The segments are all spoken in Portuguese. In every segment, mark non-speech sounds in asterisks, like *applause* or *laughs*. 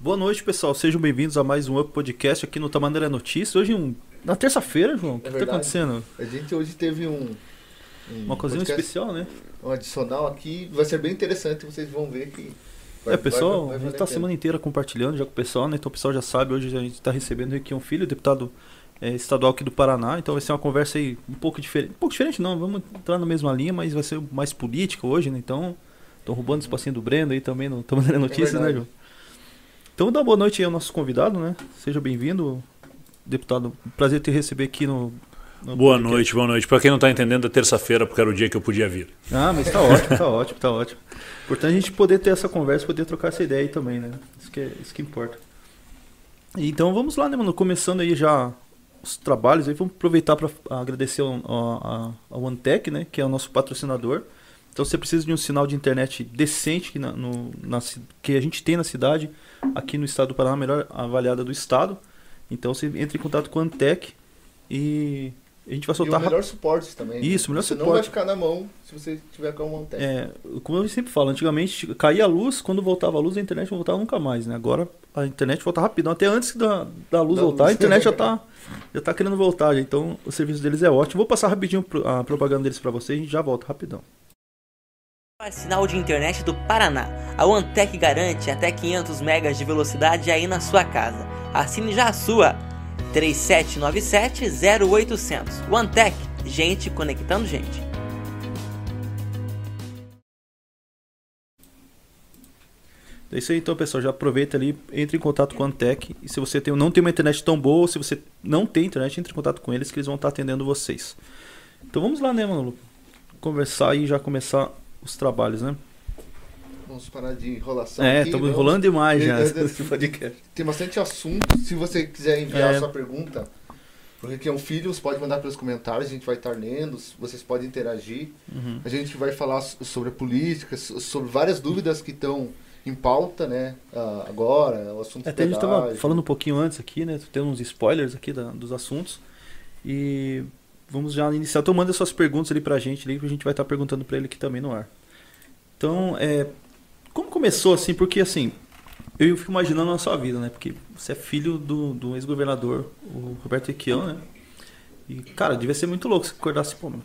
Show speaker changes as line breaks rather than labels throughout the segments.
Boa noite, pessoal. Sejam bem-vindos a mais um Up Podcast aqui no Tamaneira Notícias. Hoje, um... na terça-feira, João, o que
É
está
verdade.
acontecendo?
A gente hoje teve um. um
Uma coisinha especial, né?
Um adicional aqui. Vai ser bem interessante, vocês vão ver que.
é, pessoal,
vai- vai
a gente está a semana inteira compartilhando já com o pessoal, né? Então o pessoal já sabe, hoje a gente está recebendo aqui um filho, deputado é, estadual aqui do Paraná. Então vai ser uma conversa aí um pouco diferente. Um pouco diferente não, vamos entrar na mesma linha, mas vai ser mais política hoje, né? Então, estão roubando o espacinho do Brendo aí também no Tamaneira Notícias, né,
verdade.
João? Então dá boa noite aí ao nosso convidado, né? Seja bem-vindo, deputado. Prazer te receber aqui no... no
Boa
podcast.
noite, boa noite. Para quem não está entendendo, é terça-feira, porque era o dia que eu podia vir.
Ah, mas tá ótimo, tá ótimo, tá ótimo. Importante a gente poder ter essa conversa, poder trocar essa ideia aí também, né? Isso que, é, isso que importa. Então vamos lá, né, mano? Começando aí já os trabalhos aí, vamos aproveitar para agradecer ao, ao, ao OneTech, né? Que é o nosso patrocinador. Então você precisa de um sinal de internet decente que, na, no, na que a gente tem na cidade, aqui no estado do Paraná, a melhor avaliada do estado. Então você entra em contato com a OneTech e a gente vai
E o
soltar
melhor suporte também.
Isso,
né?
melhor
você não
suporte.
vai ficar na mão se você tiver com a técnica.
É, como eu sempre falo, antigamente caía a luz, quando voltava a luz, a internet não voltava nunca mais, né? Agora a internet volta rapidão, até antes da, da luz
Da
voltar,
luz.
a internet já *laughs* tá, já tá querendo voltar, então o serviço deles é ótimo. Vou passar rapidinho a propaganda deles pra vocês, a gente já volta rapidão.
Sinal de internet do Paraná. A OneTech garante até 500 megas de velocidade aí na sua casa. Assine já a sua. 3797 0800. OneTech, gente conectando gente.
É isso aí então, pessoal, já aproveita ali, entre em contato com a Antec e se você tem, não tem uma internet tão boa, ou se você não tem internet, entre em contato com eles que eles vão estar atendendo vocês. Então vamos lá, né, mano? Conversar e já começar os trabalhos, né?
Vamos parar de enrolação.
É, estamos enrolando demais já
É, é, *laughs*
esse podcast.
Tem bastante assunto. Se você quiser enviar
É.
a sua pergunta, porque aqui é um filho, você pode mandar pelos comentários, a gente vai estar lendo, vocês podem interagir.
Uhum.
A gente vai falar so- sobre a política, so- sobre várias dúvidas que estão em pauta, né? ah, agora, o assunto
Até a gente estava falando um pouquinho antes aqui, né? Tem uns spoilers aqui da- dos assuntos. E vamos já iniciar. Então manda suas perguntas ali pra gente, que a gente vai estar perguntando pra ele aqui também no ar. Então, é, como começou assim? Porque assim, eu fico imaginando a sua vida, né? Porque você é filho do, do ex-governador, o Roberto Equião, né? E, cara, devia ser muito louco se acordasse, pô, mano,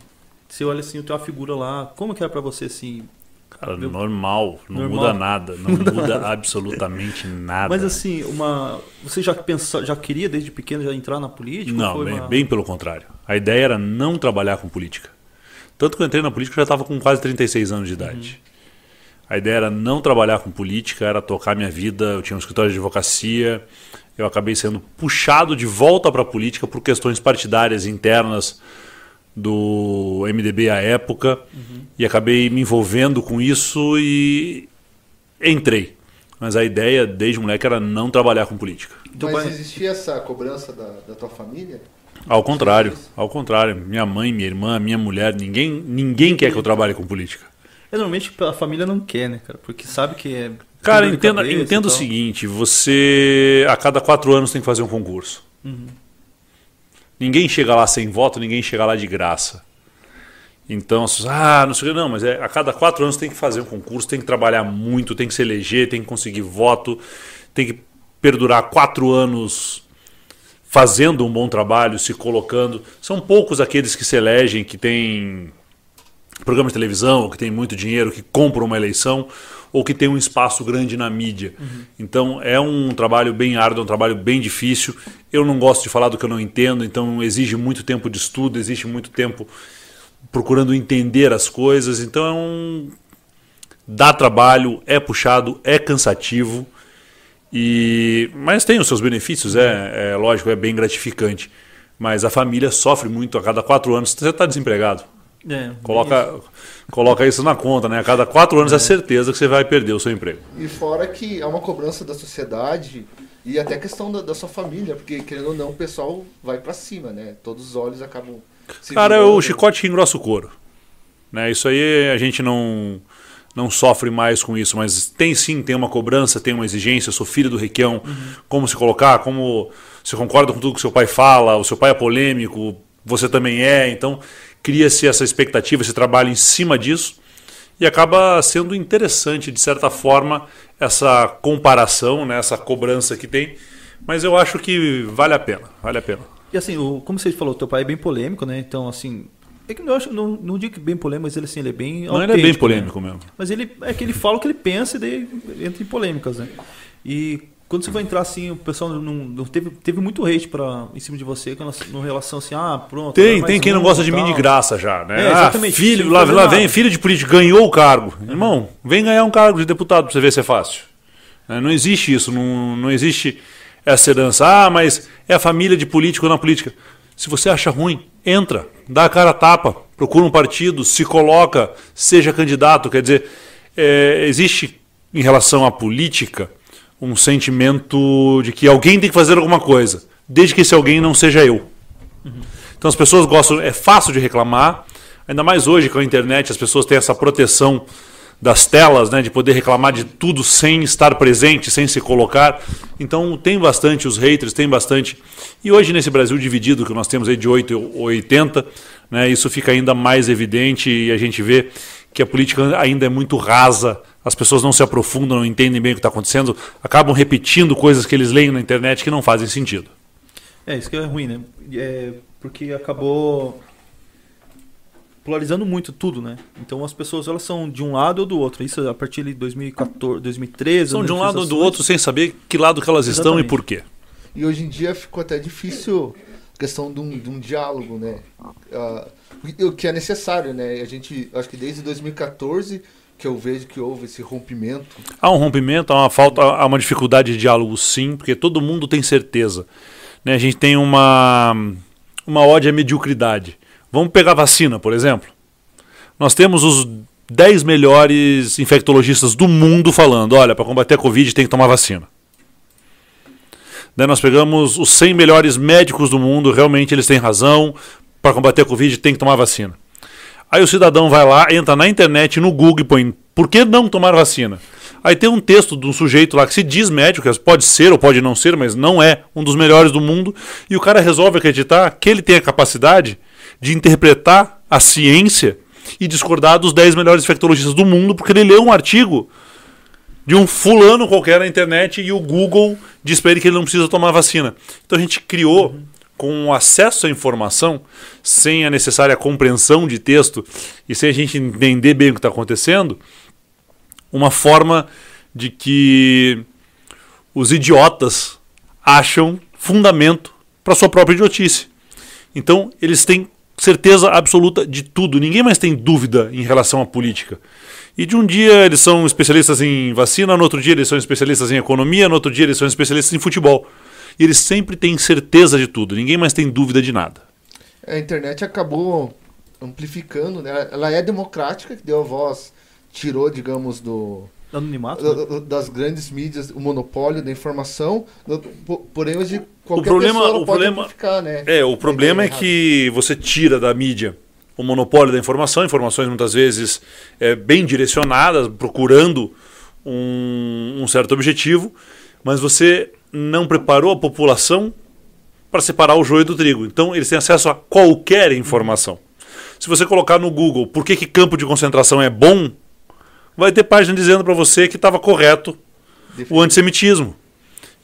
você olha assim, tem uma figura lá, como que era pra você assim?
Cara, normal, não
Normal.
muda nada, não *laughs* muda absolutamente nada.
Mas assim, uma. Você já pensou, já queria desde pequeno já entrar na política?
não, bem,
uma-
bem pelo contrário. A ideia era não trabalhar com política. Tanto que eu entrei na política eu já estava com quase 36 anos de idade. A ideia era não trabalhar com política, era tocar minha vida. Eu tinha um escritório de advocacia. Eu acabei sendo puxado de volta para a política por questões partidárias internas do MDB à época e acabei me envolvendo com isso e entrei. Mas a ideia desde moleque era não trabalhar com política.
Então,
Mas
pai-
existia essa cobrança da, da tua família?
Ao contrário, ao contrário. Minha mãe, minha irmã, minha mulher, ninguém, ninguém quer que eu trabalhe com política.
É, normalmente a família não quer, né, cara? Porque sabe que é.
Cara, entenda, entenda o seguinte: você a cada quatro anos tem que fazer um concurso.
Uhum.
Ninguém chega lá sem voto, ninguém chega lá de graça. Então, ah, não sei o que, não, mas é, a cada quatro anos tem que fazer um concurso, tem que trabalhar muito, tem que se eleger, tem que conseguir voto, tem que perdurar quatro anos fazendo um bom trabalho, se colocando. São poucos aqueles que se elegem, que têm programa de televisão, que tem muito dinheiro, que compram uma eleição, ou que tem um espaço grande na mídia. Então é um trabalho bem árduo, é um trabalho bem difícil. Eu não gosto de falar do que eu não entendo, então exige muito tempo de estudo, exige muito tempo procurando entender as coisas. Então é um. dá trabalho, é puxado, é cansativo. E mas tem os seus benefícios, é, é lógico, é bem gratificante. Mas a família sofre muito a cada quatro anos. Você está desempregado.
É,
Coloca, coloca isso na conta, né? A cada quatro anos é certeza que você vai perder o seu emprego.
E fora que é uma cobrança da sociedade e até questão da, da sua família, porque querendo ou não, o pessoal vai pra cima, né? Todos os olhos acabam. se
Cara, é o chicote que engrossa o couro. Né? Isso aí a gente não, não sofre mais com isso, mas tem sim, tem uma cobrança, tem uma exigência. Eu sou filho do Requião, como se colocar, como você concorda com tudo que seu pai fala, o seu pai é polêmico, você também é, então cria-se essa expectativa, esse trabalho em cima disso. E acaba sendo interessante, de certa forma, essa comparação, né, essa cobrança que tem. Mas eu acho que vale a pena, vale a pena.
E assim, o, como você falou, teu pai é bem polêmico, né? Então, assim, é que eu acho, não, não digo que bem polêmico, mas ele assim, ele é bem
Não, ele é bem polêmico
né?
mesmo.
Mas ele é que ele fala o que ele pensa e daí entra em polêmicas, né? E quando você vai entrar assim, o pessoal não, não teve, teve muito hate pra, em cima de você, com no relação assim, ah, pronto.
Tem, tem quem não gosta de mim de graça já, né?
É, exatamente.
Ah, filho,
Sem
lá, lá vem filho de político, ganhou o cargo. Irmão, vem ganhar um cargo de deputado pra você ver se é fácil. Né, Não existe isso, não, não existe essa herança. Ah, mas é a família de político na política. Se você acha ruim, entra, dá a cara a tapa, procura um partido, se coloca, seja candidato. Quer dizer, é, existe em relação à política um sentimento de que alguém tem que fazer alguma coisa, desde que esse alguém não seja eu. Então as pessoas gostam, é fácil de reclamar, ainda mais hoje com a internet, as pessoas têm essa proteção das telas, né, de poder reclamar de tudo sem estar presente, sem se colocar. Então tem bastante os haters, tem bastante. E hoje nesse Brasil dividido que nós temos aí de 8 ou 80, né, isso fica ainda mais evidente e a gente vê que a política ainda é muito rasa, as pessoas não se aprofundam, não entendem bem o que está acontecendo, acabam repetindo coisas que eles leem na internet que não fazem sentido.
É, isso que é ruim, né? É, porque acabou polarizando muito tudo, né? Então as pessoas elas são de um lado ou do outro. Isso a partir de 2014, 2013.
São de um lado ou do outro sem saber que lado que elas estão
Exatamente.
e por quê.
E hoje em dia ficou até difícil a questão de um, de um diálogo, né? Ah, o que é necessário, né? A gente, acho que desde 2014 que eu vejo que houve esse rompimento.
Há um rompimento, há uma falta, há uma dificuldade de diálogo, sim, porque todo mundo tem certeza. Né? A gente tem uma, uma ódio à mediocridade. Vamos pegar vacina, por exemplo. Nós temos os 10 melhores infectologistas do mundo falando: olha, para combater a Covid tem que tomar vacina. Daí nós pegamos os 100 melhores médicos do mundo, realmente eles têm razão, para combater a Covid tem que tomar vacina. Aí o cidadão vai lá, entra na internet, no Google e põe por que não tomar vacina? Aí tem um texto de um sujeito lá que se diz médico, pode ser ou pode não ser, mas não é um dos melhores do mundo, e o cara resolve acreditar que ele tem a capacidade de interpretar a ciência e discordar dos 10 melhores infectologistas do mundo, porque ele leu um artigo de um fulano qualquer na internet e o Google diz para ele que ele não precisa tomar vacina. Então a gente criou, com acesso à informação, sem a necessária compreensão de texto e sem a gente entender bem o que está acontecendo, uma forma de que os idiotas acham fundamento para sua própria idiotice. Então eles têm certeza absoluta de tudo. Ninguém mais tem dúvida em relação à política. E de um dia eles são especialistas em vacina, no outro dia eles são especialistas em economia, no outro dia eles são especialistas em futebol. E eles sempre têm certeza de tudo. Ninguém mais tem dúvida de nada.
A internet acabou amplificando, né? Ela é democrática, que deu a voz, tirou, digamos, do,
Anonimato? né?
da- da- das grandes mídias o monopólio da informação. Porém, hoje qualquer
problema-
pessoa
o
pode
problema-
amplificar, né?
É, o problema é
errado.
que você tira da mídia o monopólio da informação, informações muitas vezes é, bem direcionadas, procurando um, um certo objetivo, mas você não preparou a população para separar o joio do trigo. Então eles têm acesso a qualquer informação. Se você colocar no Google por que, que campo de concentração é bom, vai ter página dizendo para você que estava correto o antissemitismo.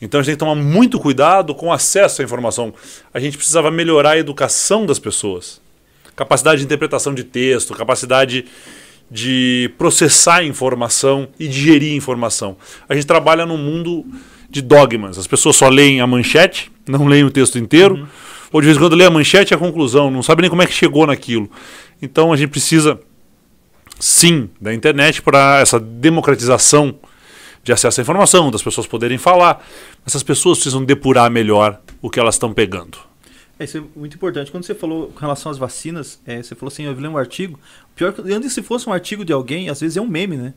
Então a gente tem que tomar muito cuidado com o acesso à informação. A gente precisava melhorar a educação das pessoas. Capacidade de interpretação de texto, capacidade de processar informação e digerir informação. A gente trabalha num mundo de dogmas. As pessoas só leem a manchete, não leem o texto inteiro, ou de vez em quando lê a manchete e a conclusão, não sabe nem como é que chegou naquilo. Então a gente precisa, sim, da internet para essa democratização de acesso à informação, das pessoas poderem falar. Essas pessoas precisam depurar melhor o que elas estão pegando.
É, isso é muito importante. Quando você falou com relação às vacinas, é, você falou assim, eu li um artigo. Pior que antes se fosse um artigo de alguém, às vezes é um meme, né?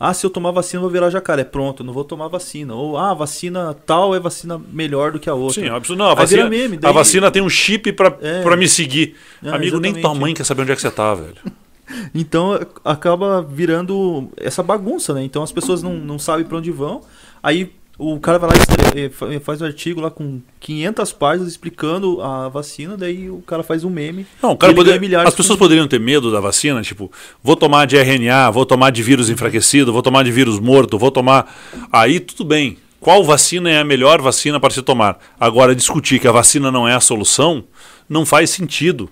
Ah, se eu tomar vacina, eu vou virar jacaré. Pronto, eu não vou tomar vacina. Ou, ah, a vacina tal é vacina melhor do que a outra.
Sim, absurdo. Não, a vacina,
meme,
a
daí-
vacina tem um chip para
É.
pra me seguir.
É,
Amigo, nem tua
exatamente.
mãe quer saber onde é que você tá, velho. *laughs*
Então acaba virando essa bagunça, né? Então as pessoas não, não sabem para onde vão. Aí O cara vai lá e faz um artigo lá com 500 páginas explicando a vacina, daí o cara faz um meme.
Não, o cara poder-
milhares
as pessoas
com-
poderiam ter medo da vacina, tipo, vou tomar de RNA, vou tomar de vírus enfraquecido, vou tomar de vírus morto, vou tomar. Aí tudo bem. Qual vacina é a melhor vacina para se tomar? Agora, discutir que a vacina não é a solução não faz sentido.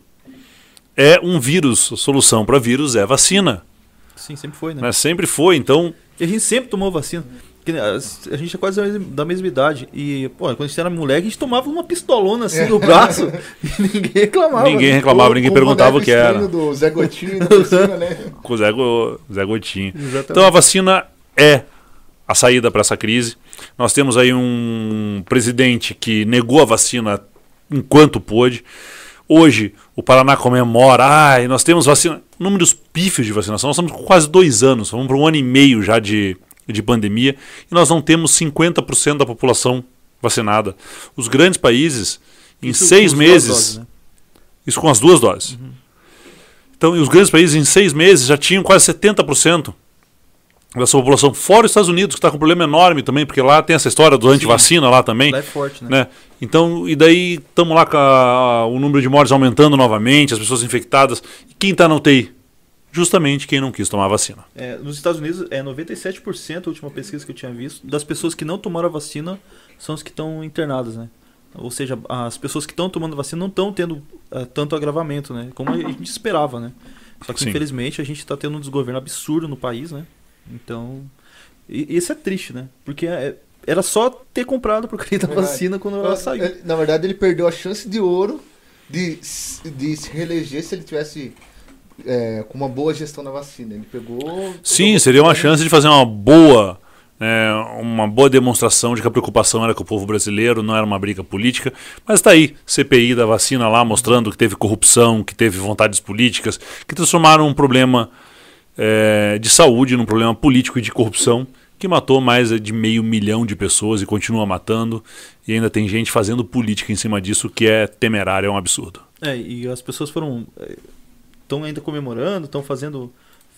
É um vírus, a solução para vírus é vacina.
Sim, sempre foi, né?
Né? Sempre foi, então.
E a gente sempre tomou vacina. Que, A a gente é quase da mesma- da mesma idade. E, pô, quando a gente era moleque, a gente tomava uma pistolona assim no braço *laughs* e ninguém reclamava.
Ninguém reclamava, ninguém
Com
perguntava o que era.
do Zé Gotinho na piscina, né? *laughs*
Com o Zé, Go- Zé Gotinho.
Exatamente.
Então a vacina é a saída para essa crise. Nós temos aí um presidente que negou a vacina enquanto pôde. Hoje o Paraná comemora, ai, nós temos vacina. Números pífios de vacinação, nós estamos com quase dois anos, vamos para um ano e meio já de, de pandemia, e nós não temos 50% da população vacinada. Os grandes países, em
Isso
seis meses,
doses, né?
isso com as duas doses. Então, e os grandes países em seis meses já tinham quase 70% da sua população, fora os Estados Unidos, que está com um problema enorme também, porque lá tem essa história do antivacina lá também.
Lá é forte, né?
Né? Então, e daí estamos lá com a- o número de mortes aumentando novamente, as pessoas infectadas. E quem está na UTI? Justamente quem não quis tomar a vacina.
É, nos Estados Unidos, é 97%, a última pesquisa que eu tinha visto, das pessoas que não tomaram a vacina são as que estão internadas, né? Ou seja, as pessoas que estão tomando vacina não estão tendo eh, tanto agravamento, né? Como a gente esperava, né? Só que,
Sim.
infelizmente, a gente está tendo um desgoverno absurdo no país, né? Então, e, isso é triste, né? Porque é- era só ter comprado a porcaria da
Verdade.
vacina quando ela saiu.
Ele- Na verdade, ele perdeu a chance de ouro de, de se reeleger se ele tivesse é, com uma boa gestão da vacina. Ele pegou.
Sim,
pegou-
seria uma chance de fazer uma boa, né, uma boa demonstração de que a preocupação era com o povo brasileiro, não era uma briga política. Mas está aí, CPI da vacina lá mostrando que teve corrupção, que teve vontades políticas, que transformaram um problema eh, de saúde num problema político e de corrupção que matou mais de meio milhão de pessoas e continua matando. E ainda tem gente fazendo política em cima disso que é temerário, é um absurdo.
É, e as pessoas foram. Estão ainda comemorando, estão fazendo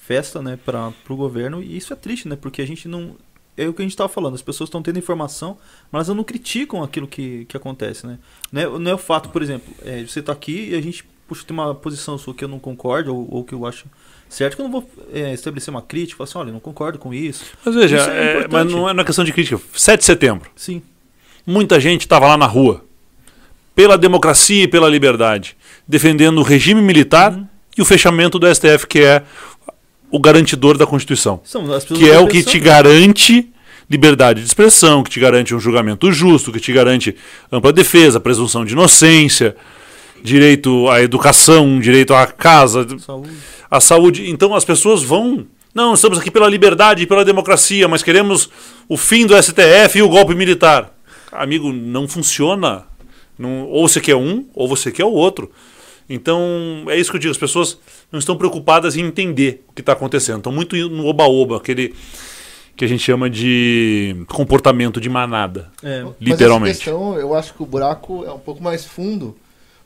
festa, né, para o governo, e isso é triste, né, porque a gente não. É o que a gente estava falando, as pessoas estão tendo informação, mas elas não criticam aquilo que, que acontece, né? Não é, não é o fato, por exemplo, é, você está aqui e a gente puxa, tem uma posição sua que eu não concordo, ou, ou que eu acho certo, que eu não vou é, estabelecer uma crítica, falar assim, olha, eu não concordo com isso.
Mas veja,
Isso é
é- mas não é uma questão de crítica. 7 de setembro.
Sim,
Muita gente estava lá na rua, pela democracia e pela liberdade, defendendo o regime militar
Uhum.
E o fechamento do STF, que é o garantidor da Constituição,
são as pessoas
que é o que te garante liberdade de expressão, que te garante um julgamento justo, que te garante ampla defesa, presunção de inocência, direito à educação, direito à casa,
Saúde.
a saúde. Então as pessoas vão. Não, estamos aqui pela liberdade e pela democracia, mas queremos o fim do STF e o golpe militar. Amigo, não funciona. Não- ou você quer um, ou você quer o outro. Então, é isso que eu digo. As pessoas não estão preocupadas em entender o que está acontecendo. Estão muito no oba-oba, aquele que a gente chama de comportamento de manada.
É,
Mas
Literalmente.
essa questão, eu acho que o buraco é um pouco mais fundo,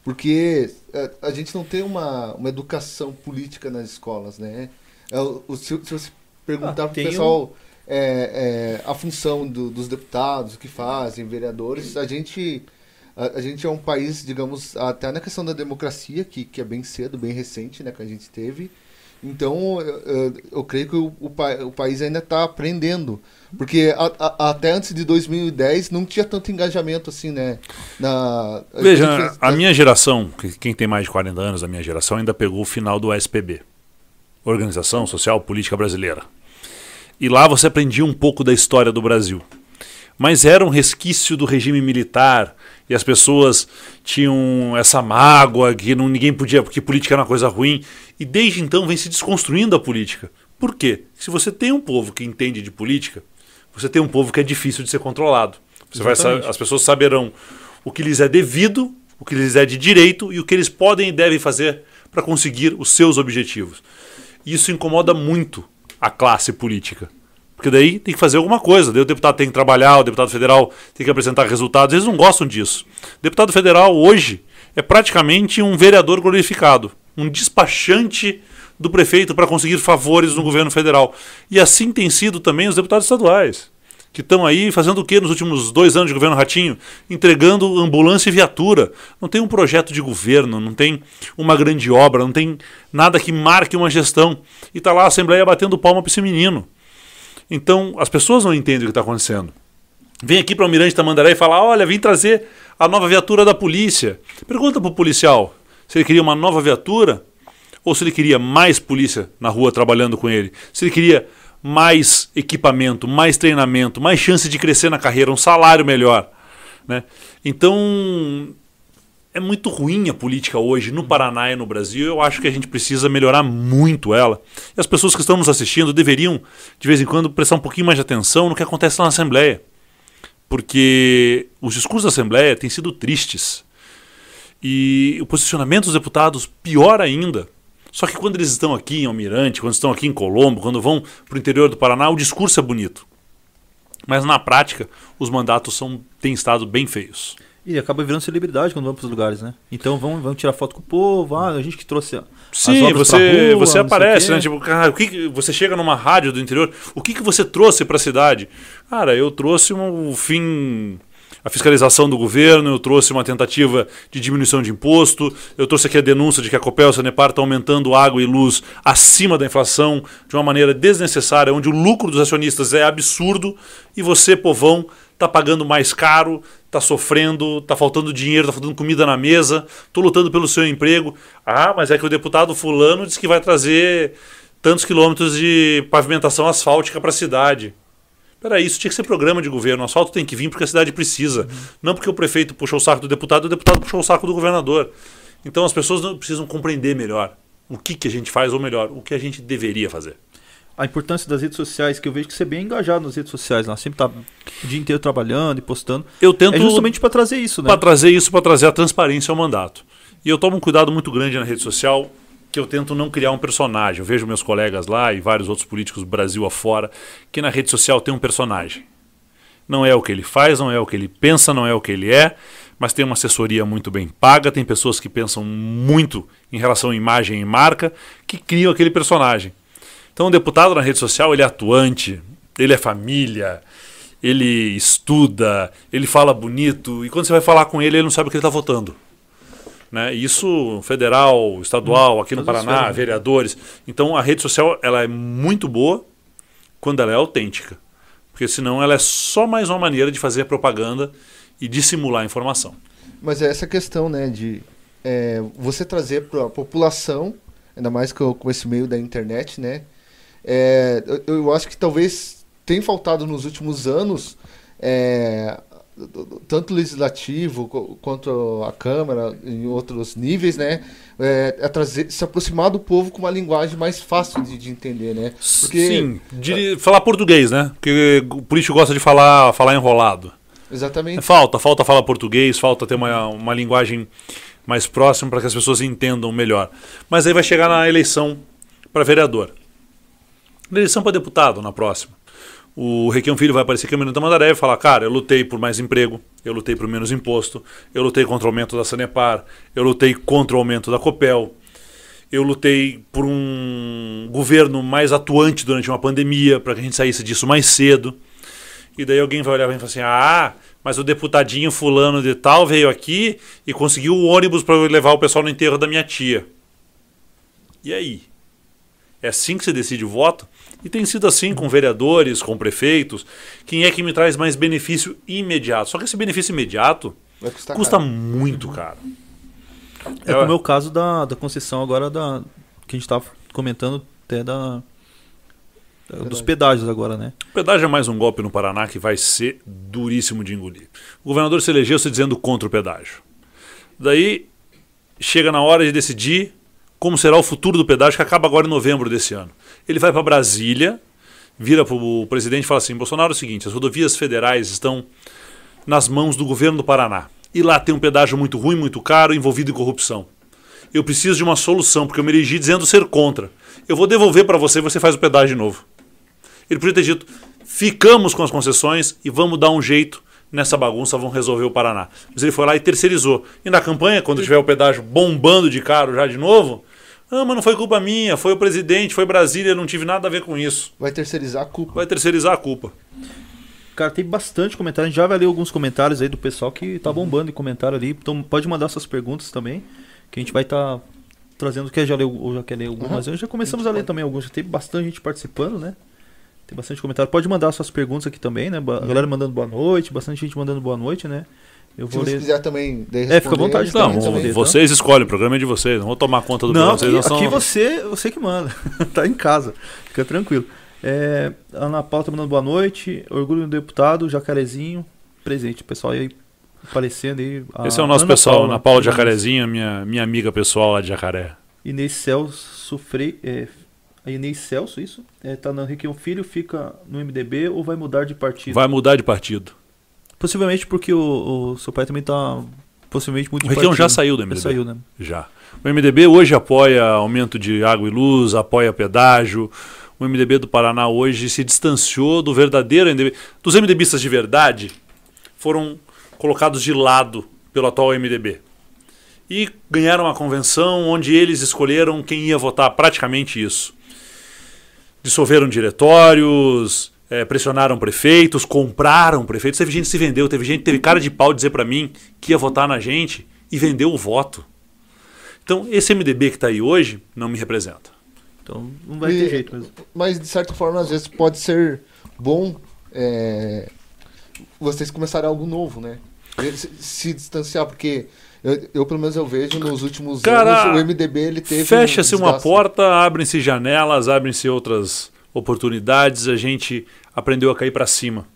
porque é, a gente não tem uma, uma educação política nas escolas, né? É, o- o- se, se você perguntar
Ah,
pro
tem
pessoal é, é, a função do- dos deputados, o que fazem, vereadores, a gente, a, a gente é um país, digamos, até na questão da democracia, que, que é bem cedo, bem recente, né, que a gente teve. Então, eu, eu- creio que o, o, pa- o país ainda está aprendendo. Porque a- a- até antes de 2010 não tinha tanto engajamento assim, né? Na,
Veja, a minha geração, que- quem tem mais de 40 anos da minha geração, ainda pegou o final do SPB Organização Social Política Brasileira. E lá você aprendia um pouco da história do Brasil. Mas era um resquício do regime militar e as pessoas tinham essa mágoa que não, ninguém podia, porque política era uma coisa ruim. E desde então vem se desconstruindo a política. Por quê? Se você tem um povo que entende de política, você tem um povo que é difícil de ser controlado. Você vai, as pessoas saberão o que lhes é devido, o que lhes é de direito e o que eles podem e devem fazer para conseguir os seus objetivos. Isso incomoda muito a classe política. Porque daí tem que fazer alguma coisa. Daí o deputado tem que trabalhar, o deputado federal tem que apresentar resultados. Eles não gostam disso. Deputado federal hoje é praticamente um vereador glorificado, um despachante do prefeito para conseguir favores no governo federal. E assim tem sido também os deputados estaduais. que estão aí fazendo o que nos últimos dois anos de governo Ratinho? Entregando ambulância e viatura. Não tem um projeto de governo, não tem uma grande obra, não tem nada que marque uma gestão. E está lá a Assembleia batendo palma para esse menino. Então, as pessoas não entendem o que está acontecendo. Vem aqui para o Almirante Tamandaré e fala: olha, vim trazer a nova viatura da polícia. Pergunta para o policial se ele queria uma nova viatura ou se ele queria mais polícia na rua trabalhando com ele. Se ele queria mais equipamento, mais treinamento, mais chance de crescer na carreira, um salário melhor. Né? Então, é muito ruim a política hoje no Paraná e no Brasil. Eu acho que a gente precisa melhorar muito ela. E as pessoas que estão nos assistindo deveriam, de vez em quando, prestar um pouquinho mais de atenção no que acontece na Assembleia. Porque os discursos da Assembleia têm sido tristes. E o posicionamento dos deputados, pior ainda. Só que quando eles estão aqui em Almirante, quando estão aqui em Colombo, quando vão para o interior do Paraná, o discurso é bonito. Mas na prática, os mandatos são, têm estado bem feios.
E acaba virando celebridade quando vão para os lugares, né? Então vão, vão tirar foto com o povo, ah, a gente que trouxe
Sim, você, rua, você aparece, né? Tipo, cara, o que, você chega numa rádio do interior, o que, que você trouxe para a cidade? Cara, eu trouxe um fim a fiscalização do governo, eu trouxe uma tentativa de diminuição de imposto, eu trouxe aqui a denúncia de que a Copel e a Sanepar estão aumentando água e luz acima da inflação de uma maneira desnecessária, onde o lucro dos acionistas é absurdo e você, povão, está pagando mais caro, está sofrendo, está faltando dinheiro, está faltando comida na mesa, estou lutando pelo seu emprego. Ah, mas é que o deputado fulano disse que vai trazer tantos quilômetros de pavimentação asfáltica para a cidade. Peraí, isso tinha que ser programa de governo. O asfalto tem que vir porque a cidade precisa. Não porque o prefeito puxou o saco do deputado, o deputado puxou o saco do governador. Então as pessoas precisam compreender melhor o que, que a gente faz, ou melhor, o que a gente deveria fazer.
A importância das redes sociais, que eu vejo que você é bem engajado nas redes sociais, lá sempre tá o dia inteiro trabalhando e postando.
Eu tento
é justamente para trazer isso, né?
Para trazer isso, para trazer a transparência ao mandato. E eu tomo um cuidado muito grande na rede social que eu tento não criar um personagem. Eu vejo meus colegas lá e vários outros políticos do Brasil afora que na rede social tem um personagem. Não é o que ele faz, não é o que ele pensa, não é o que ele é, mas tem uma assessoria muito bem paga, tem pessoas que pensam muito em relação à imagem e marca, que criam aquele personagem. Então o deputado na rede social, ele é atuante, ele é família, ele estuda, ele fala bonito, e quando você vai falar com ele, ele não sabe o que ele está votando. Né? Isso federal, estadual, aqui no Paraná, vereadores. Então a rede social ela é muito boa quando ela é autêntica. Porque senão ela é só mais uma maneira de fazer propaganda e dissimular a informação.
Mas é essa questão né, de é, você trazer para a população, ainda mais com, com esse meio da internet, né? É, eu, eu, acho que talvez tem faltado nos últimos anos é, tanto legislativo quanto a Câmara, em outros níveis, né? É, é trazer, se aproximar do povo com uma linguagem mais fácil de, de entender, né?
Porque, Sim, de falar português, né? Porque o político gosta de falar, falar enrolado.
Exatamente. É,
falta, falta falar português, falta ter uma, uma linguagem mais próxima para que as pessoas entendam melhor. Mas aí vai chegar na eleição para vereador. Na eleição para deputado, na próxima o Requião Filho vai aparecer aqui no Tamandaré e falar: cara, eu lutei por mais emprego, eu lutei por menos imposto, eu lutei contra o aumento da Sanepar, eu lutei contra o aumento da Copel, eu lutei por um governo mais atuante durante uma pandemia, para que a gente saísse disso mais cedo. E daí alguém vai olhar e falar assim: ah, mas o deputadinho fulano de tal veio aqui e conseguiu o ônibus para levar o pessoal no enterro da minha tia. E aí? É assim que você decide o voto? E tem sido assim com vereadores, com prefeitos. Quem é que me traz mais benefício imediato? Só que esse benefício imediato custa caro. muito caro.
É, é como é o caso da, da concessão agora da que a gente estava comentando até da dos pedágios agora, né?
O pedágio é mais um golpe no Paraná que vai ser duríssimo de engolir. O governador se elegeu se dizendo contra o pedágio. Daí chega na hora de decidir como será o futuro do pedágio que acaba agora em novembro desse ano. Ele vai para Brasília, vira para o presidente e fala assim: Bolsonaro é o seguinte, as rodovias federais estão nas mãos do governo do Paraná. E lá tem um pedágio muito ruim, muito caro, envolvido em corrupção. Eu preciso de uma solução, porque eu me elegi dizendo ser contra. Eu vou devolver para você e você faz o pedágio de novo. Ele podia ter dito: ficamos com as concessões e vamos dar um jeito nessa bagunça, vamos resolver o Paraná. Mas ele foi lá e terceirizou. E na campanha, quando tiver o pedágio bombando de caro já de novo, ah, mas não foi culpa minha, foi o presidente, foi Brasília, não tive nada a ver com isso.
Vai terceirizar a culpa.
Vai terceirizar a culpa.
Cara, tem bastante comentário. A gente já vai ler alguns comentários aí do pessoal que tá bombando em comentário ali. Então pode mandar suas perguntas também. Que a gente vai estar tá trazendo. Quer já leu ou já quer ler algumas?
Uhum.
Já começamos a ler também alguns. Já tem bastante gente participando, né? Tem bastante comentário. Pode mandar suas perguntas aqui também, né? A galera mandando boa noite, bastante gente mandando boa noite, né? Eu
Se
vou
você
ler.
quiser também
É, fica à vontade
Não,
também,
também.
vocês escolhem, o programa é de vocês. Não vou tomar conta do
Não,
programa.
aqui,
Vocês não são...
aqui você, você que manda. *laughs* tá em casa. Fica tranquilo. É, a Ana Paula tá mandando boa noite. Orgulho do deputado, Jacarezinho. Presente, pessoal aí aparecendo aí. A
Esse é o nosso
Ana
pessoal,
Paula,
na Paula Jacarezinha, minha, minha amiga pessoal lá de Jacaré.
Inês Celso Frei. É, a Inês Celso, isso? É, tá na que o filho fica no MDB ou vai mudar de partido?
Vai mudar de partido.
Possivelmente porque o, o seu pai também tá. Possivelmente muito
O Requião já saiu do
Já
MDB.
saiu, né?
Já. O MDB hoje apoia aumento de água e luz, apoia pedágio. O MDB do Paraná hoje se distanciou do verdadeiro MDB. Dos MDBistas de verdade foram colocados de lado pelo atual MDB. E ganharam uma convenção onde eles escolheram quem ia votar praticamente isso. Dissolveram diretórios, eh, pressionaram prefeitos, compraram prefeitos. Teve gente que se vendeu, teve gente que teve cara de pau dizer para mim que ia votar na gente e vendeu o voto. Então, esse MDB que está aí hoje não me representa.
Então não vai
E-
ter jeito mesmo.
Mas de certa forma, às vezes pode ser bom é, vocês começarem algo novo, né? Se, se distanciar, porque eu, eu, pelo menos eu vejo nos últimos
Cara,
anos o MDB ele teve.
Fecha-se
um
uma porta, abrem-se janelas, abrem-se outras oportunidades, a gente aprendeu a cair para cima.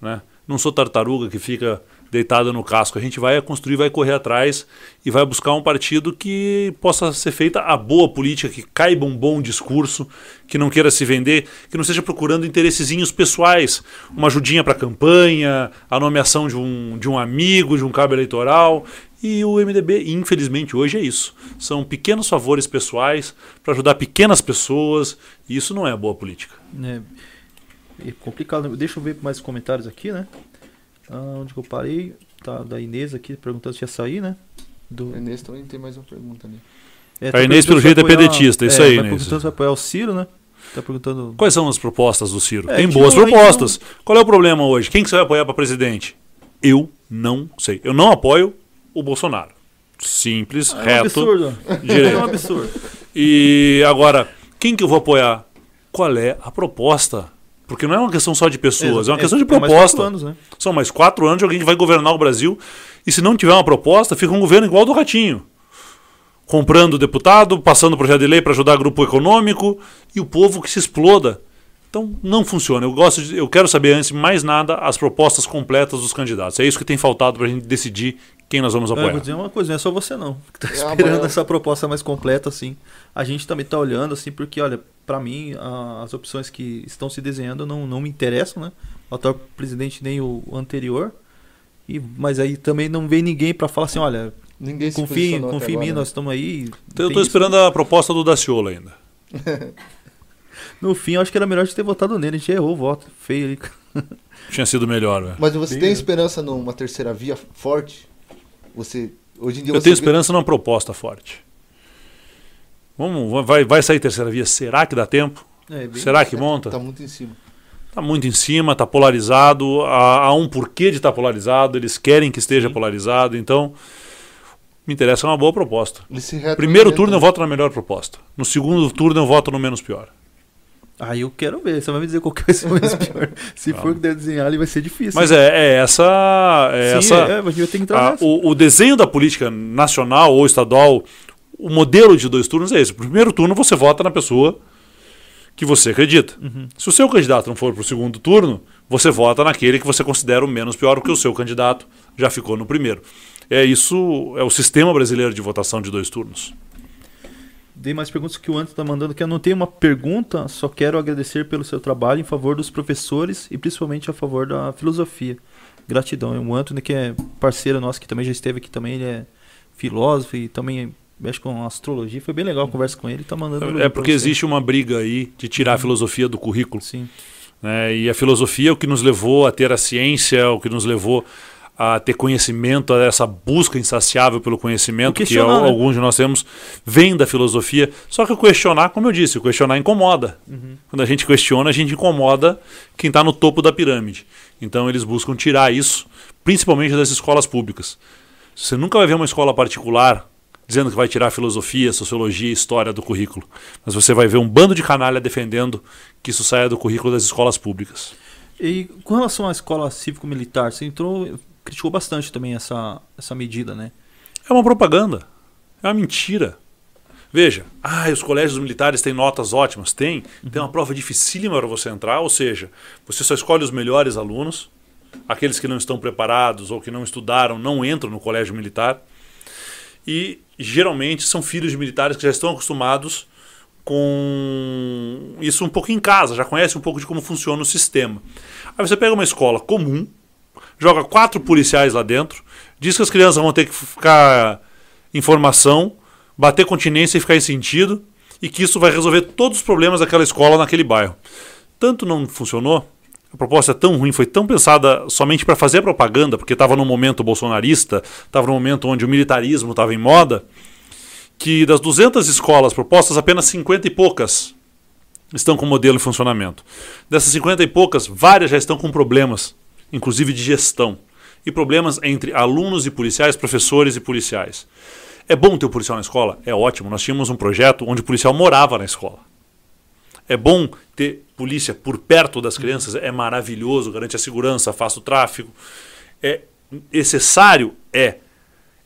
Né? Não sou tartaruga que fica deitada no casco. A gente vai construir, vai correr atrás e vai buscar um partido que possa ser feita a boa política, que caiba um bom discurso, que não queira se vender, que não esteja procurando interessezinhos pessoais, uma ajudinha para campanha, a nomeação de um, de um amigo, de um cabo eleitoral. E o MDB, infelizmente, hoje é isso. São pequenos favores pessoais para ajudar pequenas pessoas, e isso não é boa política.
É, é complicado. né? Deixa eu ver mais comentários aqui, né? Ah, onde que eu parei? Tá, da Inês aqui perguntando se ia sair, né? Do,
A Inês também tem mais uma pergunta ali.
é,
A Inês, pelo jeito, é
apoiar-
pedetista, isso
é,
aí,
Vai
Inês.
perguntando se vai apoiar o Ciro, né? Tá perguntando.
Quais são as propostas do Ciro?
É,
Tem boas
não-
propostas. Qual é o problema hoje? Quem que você vai apoiar para presidente? Eu não sei. Eu não apoio o Bolsonaro. Simples,
Ah, é um
reto,
absurdo.
direito.
É um absurdo.
E agora, quem que eu vou apoiar? Qual é a proposta? Porque não é uma questão só de pessoas, é uma questão de
mais
proposta.
quatro anos, né?
São mais quatro anos de alguém que vai governar o Brasil. E se não tiver uma proposta, fica um governo igual do Ratinho. Comprando deputado, passando projeto de lei para ajudar grupo econômico e o povo que se exploda. Então não funciona. Eu gosto de, eu quero saber antes de mais nada as propostas completas dos candidatos. É isso que tem faltado para a gente decidir quem nós vamos
Eu
apoiar.
vou dizer uma coisa, não é só você não que *laughs* tá
É,
esperando essa proposta mais completa, assim. A gente também tá olhando, assim, porque, olha, pra mim, a- as opções que estão se desenhando não, não me interessam, né? O atual presidente nem o, anterior. E, mas aí também não vem ninguém pra falar assim, olha,
Ninguém se
confia, confia em mim,
agora,
nós estamos aí.
Então, eu estou
isso.
esperando a proposta do Daciolo ainda. *laughs*
No fim, eu acho que era melhor a gente ter votado nele, a gente errou o voto. Feio ali. *laughs*
Tinha sido melhor, velho.
Mas você
Bem,
tem
né?
esperança numa terceira via forte? Você hoje em dia
Eu
você
tenho
vê-
esperança numa proposta forte. Vamos, vai, vai sair terceira via? Será que dá tempo?
É,
Será que monta?
Tá muito em cima.
Está muito em cima, está polarizado. Há, há um porquê de estar polarizado. Eles querem que esteja polarizado. Então, me interessa uma boa proposta. Primeiro turno eu voto na melhor proposta. No segundo turno eu voto no menos pior.
Aí eu quero ver, você vai me dizer qual que vai ser o mais *laughs* pior. Se for que der desenhar ali, vai ser difícil.
Mas é, é essa. É
Sim,
essa
é, a gente vai ter que entrar
a-
nessa.
o, o desenho da política nacional ou estadual, o modelo de dois turnos é esse. Primeiro turno você vota na pessoa que você acredita.
Uhum.
Se o seu candidato não for para o segundo turno, você vota naquele que você considera o menos pior, porque o seu candidato já ficou no primeiro. É isso, é o sistema brasileiro de votação de dois turnos.
Dei mais perguntas que o Anto está mandando, que eu não tenho uma pergunta, só quero agradecer pelo seu trabalho em favor dos professores e principalmente a favor da filosofia. Gratidão. O Antônio, que é parceiro nosso, que também já esteve aqui também, ele é filósofo e também mexe com astrologia. Foi bem legal a conversa com ele, tá mandando
É porque existe uma briga aí de tirar a filosofia do currículo.
Sim.
né? E a filosofia é o que nos levou a ter a ciência, o que nos levou a ter conhecimento, a essa busca insaciável pelo conhecimento que al-
né?
alguns de nós temos, vem da filosofia. Só que o questionar, como eu disse, o questionar incomoda. Quando a gente questiona, a gente incomoda quem está no topo da pirâmide. Então eles buscam tirar isso, principalmente das escolas públicas. Você nunca vai ver uma escola particular dizendo que vai tirar filosofia, sociologia e história do currículo. Mas você vai ver um bando de canalha defendendo que isso saia do currículo das escolas públicas.
E com relação à escola cívico-militar, você entrou, criticou bastante também essa, essa medida, né?
É uma propaganda. É uma mentira. Veja, ah, os colégios militares têm notas ótimas. Tem. Tem uma prova dificílima para você entrar, ou seja, você só escolhe os melhores alunos. Aqueles que não estão preparados ou que não estudaram não entram no colégio militar. E geralmente são filhos de militares que já estão acostumados com isso um pouco em casa, já conhecem um pouco de como funciona o sistema. Aí você pega uma escola comum, joga quatro policiais lá dentro, diz que as crianças vão ter que ficar em formação, bater continência e ficar em sentido, e que isso vai resolver todos os problemas daquela escola naquele bairro. Tanto não funcionou, a proposta é tão ruim, foi tão pensada somente para fazer propaganda, porque estava num momento bolsonarista, estava num momento onde o militarismo estava em moda, que das 200 escolas propostas, apenas 50 e poucas estão com o modelo em funcionamento. Dessas 50 e poucas, várias já estão com problemas, inclusive de gestão. E problemas entre alunos e policiais, professores e policiais. É bom ter o policial na escola? É ótimo. Nós tínhamos um projeto onde o policial morava na escola. É bom ter polícia por perto das crianças? É maravilhoso, garante a segurança, afasta o tráfego. É necessário? É.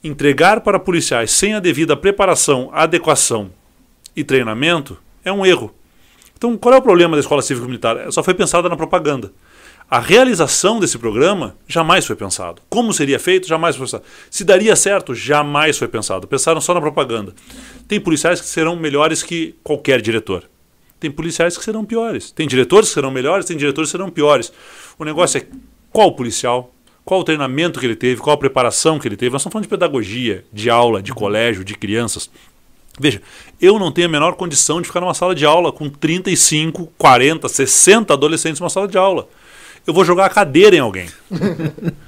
Entregar para policiais sem a devida preparação, adequação e treinamento é um erro. Então, qual é o problema da escola cívico-militar? Só foi pensada na propaganda. A realização desse programa jamais foi pensado. Como seria feito? Jamais foi pensado. Se daria certo? Jamais foi pensado. Pensaram só na propaganda. Tem policiais que serão melhores que qualquer diretor. Tem policiais que serão piores. Tem diretores que serão melhores, tem diretores que serão piores. O negócio é qual policial, qual o treinamento que ele teve, qual a preparação que ele teve. Nós estamos falando de pedagogia, de aula, de colégio, de crianças. Veja, eu não tenho a menor condição de ficar numa sala de aula com 35, 40, 60 adolescentes numa sala de aula. Eu vou jogar a cadeira em alguém. *laughs*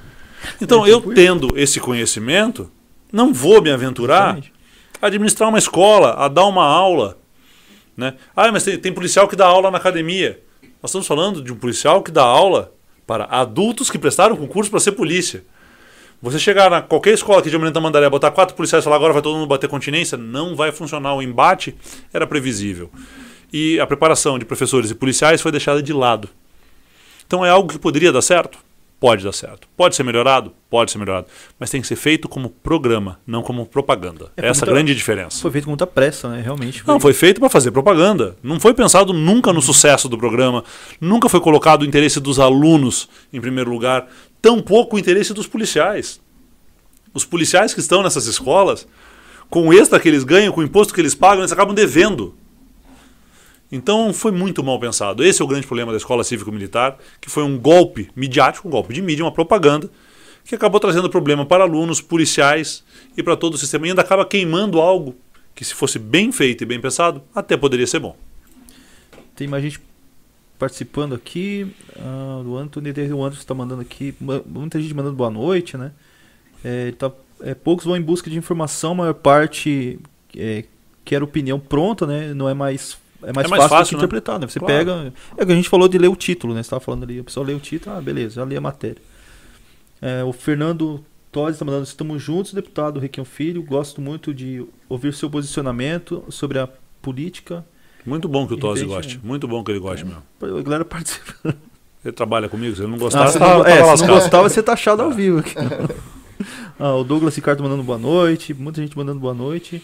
Então, eu tendo esse conhecimento, não vou me aventurar a administrar uma escola, a dar uma aula. Né? Ah, mas tem, tem policial que dá aula na academia. Nós estamos falando de um policial que dá aula para adultos que prestaram concurso para ser polícia. Você chegar na qualquer escola aqui de Almirante Tamandaré, botar quatro policiais e falar agora vai todo mundo bater continência, não vai funcionar. O embate era previsível. E a preparação de professores e policiais foi deixada de lado. Então é algo que poderia dar certo? Pode dar certo. Pode ser melhorado? Pode ser melhorado. Mas tem que ser feito como programa, não como propaganda.
É,
Essa é a
como tá-
grande diferença.
Foi feito com muita pressa, né? Realmente.
Não, foi feito para fazer propaganda. Não foi pensado nunca no sucesso do programa. Nunca foi colocado o interesse dos alunos em primeiro lugar. Tampouco o interesse dos policiais. Os policiais que estão nessas escolas, com o extra que eles ganham, com o imposto que eles pagam, eles acabam devendo. Então foi muito mal pensado. Esse é o grande problema da escola cívico-militar, que foi um golpe midiático, um golpe de mídia, uma propaganda, que acabou trazendo problema para alunos, policiais e para todo o sistema. E ainda acaba queimando algo que, se fosse bem feito e bem pensado, até poderia ser bom.
Tem mais gente participando aqui. Ah, o Anthony, o Anderson está mandando aqui. Muita gente mandando boa noite, né? É, tá, é, poucos vão em busca de informação, a maior parte é, quer opinião pronta, né? Não é mais. É mais,
É mais
fácil,
fácil, né?
interpretar, né? Você
Claro.
pega. É o que a gente falou de ler o título, né? Você estava falando ali, a pessoa lê o título, ah, beleza, já li a matéria. É, o Fernando Todes está mandando, estamos juntos, deputado Requião Filho, gosto muito de ouvir seu posicionamento sobre a política.
Muito bom que o Tosi goste.
é.
Muito bom que ele goste mesmo.
A galera participa.
Ele trabalha comigo, se ele não
Ah,
gostava,
se
tava,
não, é, se não gostava, você tá achado ao vivo aqui. *laughs* Ah, o Douglas Ricardo mandando boa noite. Muita gente mandando boa noite.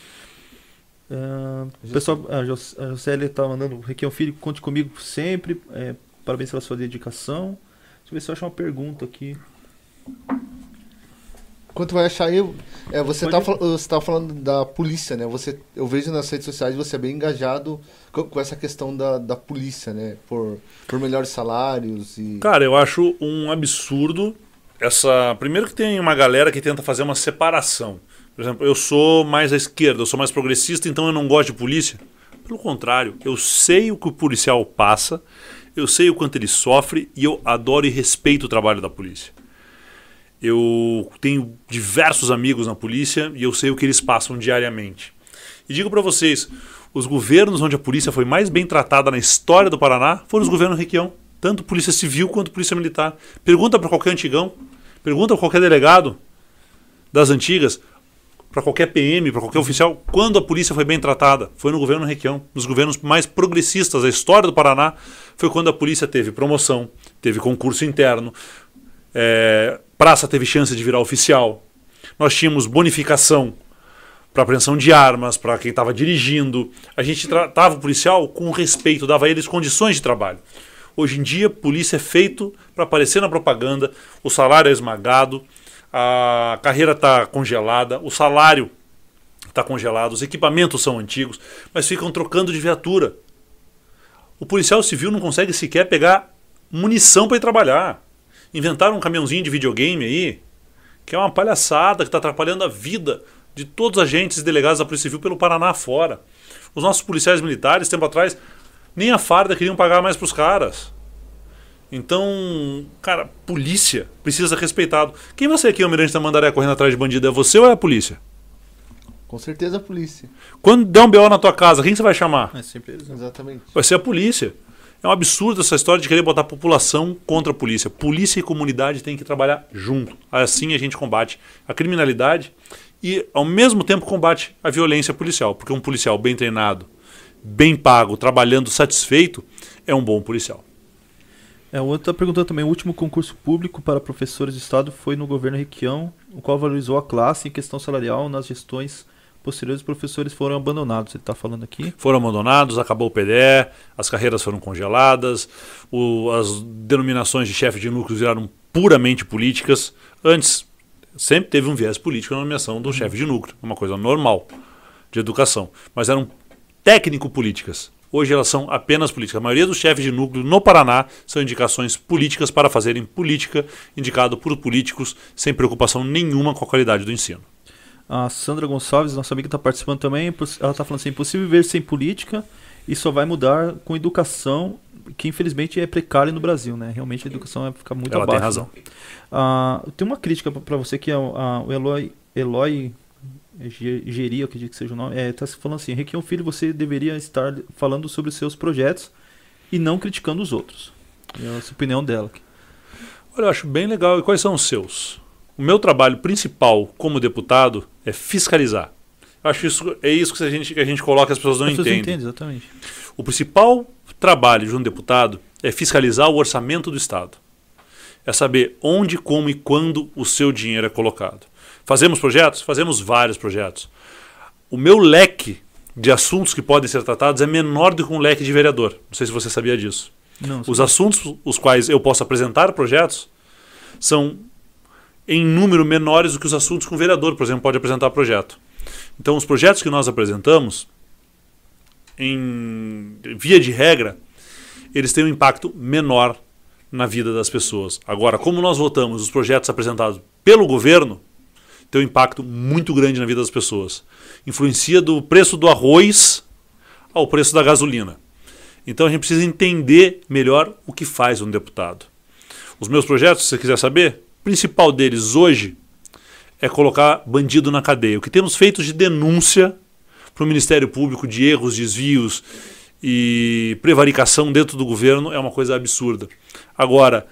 Ah, pessoal, a Jos- a Josélia tá mandando. Requião Filho, conte comigo sempre. É, parabéns pela sua dedicação. Deixa eu ver se eu acho uma pergunta aqui.
Quanto vai achar aí? É, você,
Pode-
tá, fal- você tá falando da polícia, né? Você, eu vejo nas redes sociais você é bem engajado com, com essa questão da, da polícia, né? Por, por melhores salários e.
Cara, eu acho um absurdo essa. Primeiro que tem uma galera que tenta fazer uma separação. Por exemplo, eu sou mais à esquerda, eu sou mais progressista, então eu não gosto de polícia. Pelo contrário, eu sei o que o policial passa, eu sei o quanto ele sofre e eu adoro e respeito o trabalho da polícia. Eu tenho diversos amigos na polícia e eu sei o que eles passam diariamente. E digo para vocês, os governos onde a polícia foi mais bem tratada na história do Paraná foram os governos Requião, tanto polícia civil quanto polícia militar. Pergunta para qualquer antigão, pergunta para qualquer delegado das antigas, para qualquer PM, para qualquer oficial, quando a polícia foi bem tratada? Foi no governo Requião, nos governos mais progressistas da história do Paraná, foi quando a polícia teve promoção, teve concurso interno, é, praça teve chance de virar oficial, nós tínhamos bonificação para apreensão de armas, para quem estava dirigindo. A gente tratava o policial com respeito, dava a eles condições de trabalho. Hoje em dia, polícia é feito para aparecer na propaganda, o salário é esmagado, a carreira está congelada, o salário está congelado, os equipamentos são antigos, mas ficam trocando de viatura. O policial civil não consegue sequer pegar munição para ir trabalhar. Inventaram um caminhãozinho de videogame aí, que é uma palhaçada, que está atrapalhando a vida de todos os agentes e delegados da Polícia Civil pelo Paraná fora. Os nossos policiais militares, tempo atrás, nem a farda queriam pagar mais para os caras. Então, cara, polícia precisa ser respeitado. Quem vai ser aqui, Almirante da Mandaré, correndo atrás de bandido? É você ou é a polícia?
Com certeza a polícia.
Quando der um BO na tua casa, quem você vai chamar?
É sempre eles. né?
Exatamente.
Vai ser a polícia. É um absurdo essa história de querer botar a população contra a polícia. Polícia e comunidade têm que trabalhar junto. Assim a gente combate a criminalidade e, ao mesmo tempo, combate a violência policial. Porque um policial bem treinado, bem pago, trabalhando satisfeito, é um bom policial.
É, o outro está perguntando também, o último concurso público para professores de Estado foi no governo Requião, o qual valorizou a classe em questão salarial nas gestões posteriores, os professores foram abandonados, ele está falando aqui.
Foram abandonados, acabou o PDE, as carreiras foram congeladas, o- as denominações de chefe de núcleos viraram puramente políticas. Antes, sempre teve um viés político na nomeação do chefe de núcleo, uma coisa normal de educação, mas eram técnico-políticas. Hoje elas são apenas políticas. A maioria dos chefes de núcleo no Paraná são indicações políticas para fazerem política, indicado por políticos, sem preocupação nenhuma com a qualidade do ensino.
A Sandra Gonçalves, nossa amiga, está participando também. Ela está falando assim: impossível viver sem política e só vai mudar com educação, que infelizmente é precária no Brasil, né? Realmente a educação vai ficar muito
Ela tem
abaixo.
razão.
né? Ah, tem uma crítica para você que é o Eloy, Eloy Ge- Geri, eu acredito que seja o nome, é, tá se falando assim: Requião Filho, você deveria estar falando sobre os seus projetos e não criticando os outros. É essa opinião dela.
Olha, eu acho bem legal. E quais são os seus? O meu trabalho principal como deputado é fiscalizar. Eu acho isso é isso que a gente, que a gente coloca e as pessoas não
As pessoas
entendem.
entendem, exatamente.
O principal trabalho de um deputado é fiscalizar o orçamento do Estado. É saber onde, como e quando o seu dinheiro é colocado. Fazemos projetos? Fazemos vários projetos. O meu leque de assuntos que podem ser tratados é menor do que um leque de vereador. Não sei se você sabia disso.
Não,
Os assuntos os quais eu posso apresentar projetos são em número menores do que os assuntos que um vereador, por exemplo, pode apresentar projeto. Então, os projetos que nós apresentamos, em via de regra, eles têm um impacto menor na vida das pessoas. Agora, como nós votamos os projetos apresentados pelo governo, tem um impacto muito grande na vida das pessoas. Influencia do preço do arroz ao preço da gasolina. Então a gente precisa entender melhor o que faz um deputado. Os meus projetos, se você quiser saber, o principal deles hoje é colocar bandido na cadeia. O que temos feito de denúncia para o Ministério Público de erros, desvios e prevaricação dentro do governo é uma coisa absurda. Agora,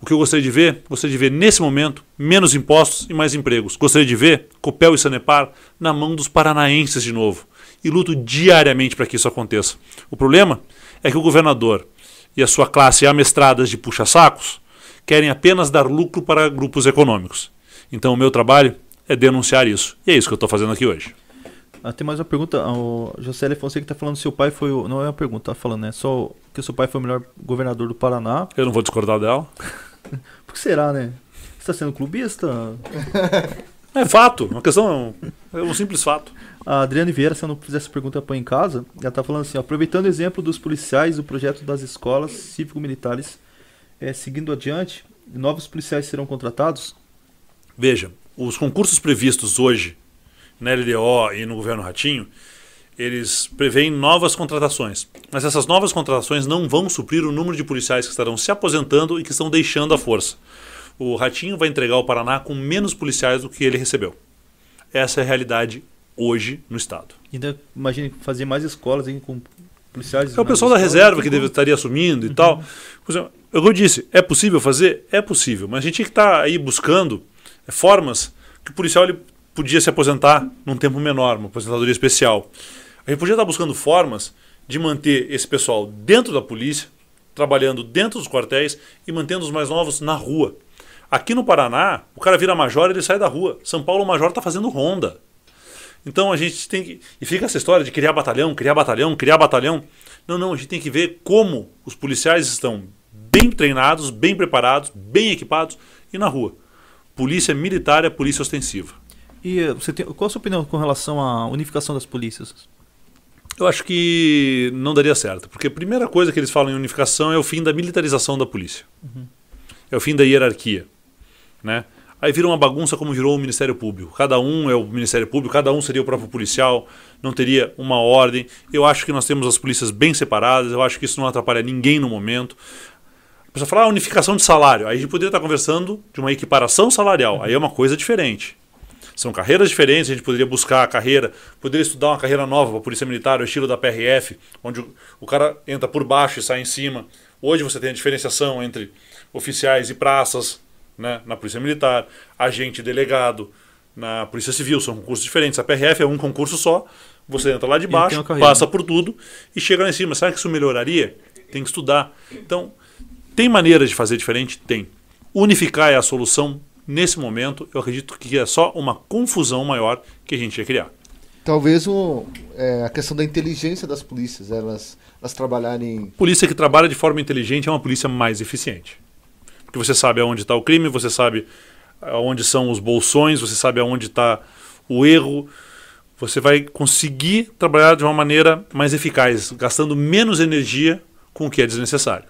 o que eu gostaria de ver? Gostaria de ver nesse momento menos impostos e mais empregos. Gostaria de ver Copel e Sanepar na mão dos paranaenses de novo. E luto diariamente para que isso aconteça. O problema é que o governador e a sua classe amestradas de puxa-sacos querem apenas dar lucro para grupos econômicos. Então o meu trabalho é denunciar isso. E é isso que eu estou fazendo aqui hoje.
Ah, tem mais uma pergunta. O José Fonseca está falando se seu pai foi o. Não é uma pergunta, tá falando, né? Só que seu pai foi o melhor governador do Paraná.
Eu não vou discordar dela. *laughs* *laughs*
Por que será, né? Você está sendo clubista? *laughs*
É fato, uma questão, é um simples fato.
A Adriane Vieira, se eu não fizer essa pergunta, põe em casa. Ela está falando assim: ó, aproveitando o exemplo dos policiais do projeto das escolas cívico-militares, é, seguindo adiante, novos policiais serão contratados?
Veja, os concursos previstos hoje na LDO e no governo Ratinho, eles preveem novas contratações. Mas essas novas contratações não vão suprir o número de policiais que estarão se aposentando e que estão deixando a força. O Ratinho vai entregar o Paraná com menos policiais do que ele recebeu. Essa é a realidade hoje no Estado.
Ainda imagine fazer mais escolas hein, com policiais.
É o pessoal da reserva que deve, estaria assumindo e tal. Por exemplo, eu disse, é possível fazer? É possível, mas a gente tinha que estar aí buscando é, formas que o policial ele podia se aposentar num tempo menor, uma aposentadoria especial. A gente podia estar buscando formas de manter esse pessoal dentro da polícia, trabalhando dentro dos quartéis e mantendo os mais novos na rua. Aqui no Paraná, o cara vira major e ele sai da rua. São Paulo, o major está fazendo ronda. Então a gente tem que. E fica essa história de criar batalhão, criar batalhão, criar batalhão. Não, não, a gente tem que ver como os policiais estão bem treinados, bem preparados, bem equipados e na rua. Polícia militar é polícia ostensiva.
E eh, você tem, qual a sua opinião com relação à unificação das polícias?
Eu acho que não daria certo, porque a primeira coisa que eles falam em unificação é o fim da militarização da polícia. Uhum. É o fim da hierarquia, né? Aí vira uma bagunça como virou o Ministério Público. Cada um é o Ministério Público, cada um seria o próprio policial, não teria uma ordem. Eu acho que nós temos as polícias bem separadas, eu acho que isso não atrapalha ninguém no momento. A pessoa fala ah, unificação de salário. Aí a gente poderia estar conversando de uma equiparação salarial. Aí é uma coisa diferente. São carreiras diferentes, a gente poderia buscar a carreira, poderia estudar uma carreira nova para a Polícia Militar, o estilo da PRF, onde o cara entra por baixo e sai em cima. Hoje você tem a diferenciação entre oficiais e praças né, na Polícia Militar, agente delegado na Polícia Civil, são concursos diferentes. A PRF é um concurso só, você entra lá de baixo, passa por tudo e chega lá em cima. Será que isso melhoraria? Tem que estudar. Então, tem maneiras de fazer diferente? Tem. Unificar é a solução nesse momento, eu acredito que é só uma confusão maior que a gente ia criar.
Talvez o, é, a questão da inteligência das polícias, elas, elas trabalharem.
Polícia que trabalha de forma inteligente é uma polícia mais eficiente. Porque você sabe aonde está o crime, você sabe aonde são os bolsões, você sabe aonde está o erro. Você vai conseguir trabalhar de uma maneira mais eficaz, gastando menos energia com o que é desnecessário.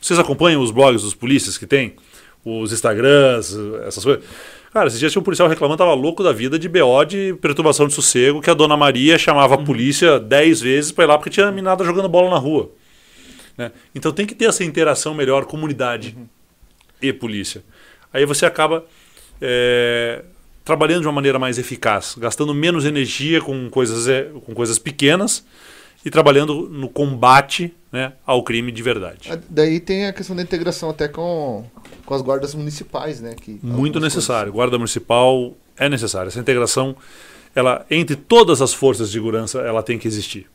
Vocês acompanham os blogs dos polícias que tem? Os Instagrams, essas coisas. Cara, esses dias tinha um policial reclamando, tava louco da vida de BO de perturbação de sossego, que a dona Maria chamava a uhum. polícia dez vezes para ir lá porque tinha minada jogando bola na rua. Né? Então tem que ter essa interação melhor, comunidade uhum. e polícia. Aí você acaba é, trabalhando de uma maneira mais eficaz, gastando menos energia com coisas, é, com coisas pequenas e trabalhando no combate né, ao crime de verdade.
Ah, daí tem a questão da integração até com, com as guardas municipais, né? Que
Muito necessário. Coisas... Guarda municipal é necessária. Essa integração, ela entre todas as forças de segurança, ela tem que existir.